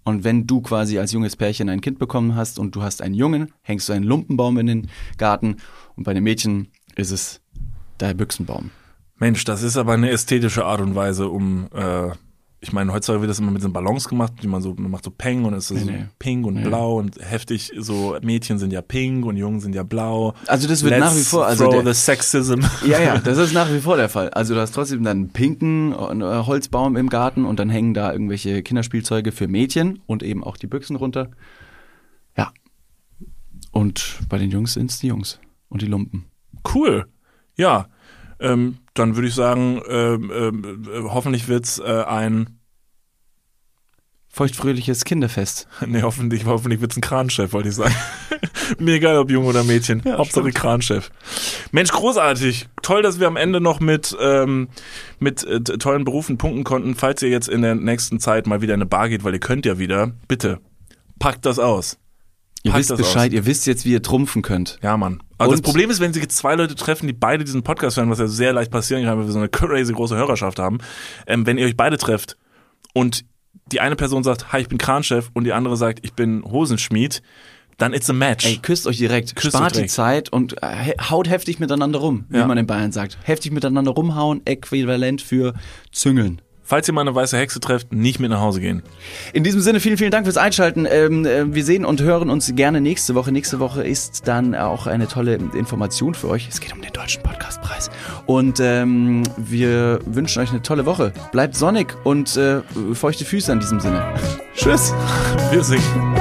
Und wenn du quasi als junges Pärchen ein Kind bekommen hast und du hast einen Jungen, hängst du einen Lumpenbaum in den Garten und bei den Mädchen ist es der Büchsenbaum.
Mensch, das ist aber eine ästhetische Art und Weise, um, äh, ich meine, heutzutage wird das immer mit so Ballons gemacht, die man so, man macht so Peng und es ist
Nee,
so
nee.
pink und
Nee.
blau und heftig, so Mädchen sind ja pink und Jungen sind ja blau.
Also das wird
Let's
nach wie vor, also
throw
der-
the sexism.
Ja, ja, das ist nach wie vor der Fall. Also du hast trotzdem dann einen pinken äh, Holzbaum im Garten und dann hängen da irgendwelche Kinderspielzeuge für Mädchen und eben auch die Büchsen runter. Ja. Und bei den Jungs sind's die Jungs und die Lumpen.
Cool. Ja. Ähm, dann würde ich sagen, ähm, äh, hoffentlich wird's äh, ein,
Feuchtfröhliches Kinderfest.
nee, hoffentlich, hoffentlich wird's ein Kranchef, wollte ich sagen. Mir egal, ob Junge oder Mädchen. Hauptsache Kranchef. Mensch, großartig. Toll, dass wir am Ende noch mit, ähm, mit äh, tollen Berufen punkten konnten. Falls ihr jetzt in der nächsten Zeit mal wieder in eine Bar geht, weil ihr könnt ja wieder, bitte, packt das aus.
Ihr
Packt
wisst
das
Bescheid,
aus.
ihr wisst jetzt, wie ihr trumpfen könnt.
Ja, Mann. Also das Problem ist, wenn sie zwei Leute treffen, die beide diesen Podcast hören, was ja sehr leicht passieren kann, weil wir so eine crazy große Hörerschaft haben, ähm, wenn ihr euch beide trefft und die eine Person sagt, hi, ich bin Kranchef und die andere sagt, ich bin Hosenschmied, dann it's a match.
Ey, küsst euch direkt,
Küsst
spart
euch
die
direkt.
Zeit und äh, haut heftig miteinander rum, wie
Ja.
man in Bayern sagt. Heftig miteinander rumhauen, äquivalent für züngeln.
Falls ihr mal eine weiße Hexe trefft, nicht mit nach Hause gehen.
In diesem Sinne, vielen, vielen Dank fürs Einschalten. Ähm, äh, wir sehen und hören uns gerne nächste Woche. Nächste Woche ist dann auch eine tolle Information für euch. Es geht um den Deutschen Podcastpreis. Und ähm, wir wünschen euch eine tolle Woche. Bleibt sonnig und äh, feuchte Füße in diesem Sinne. Tschüss.
Wir singen.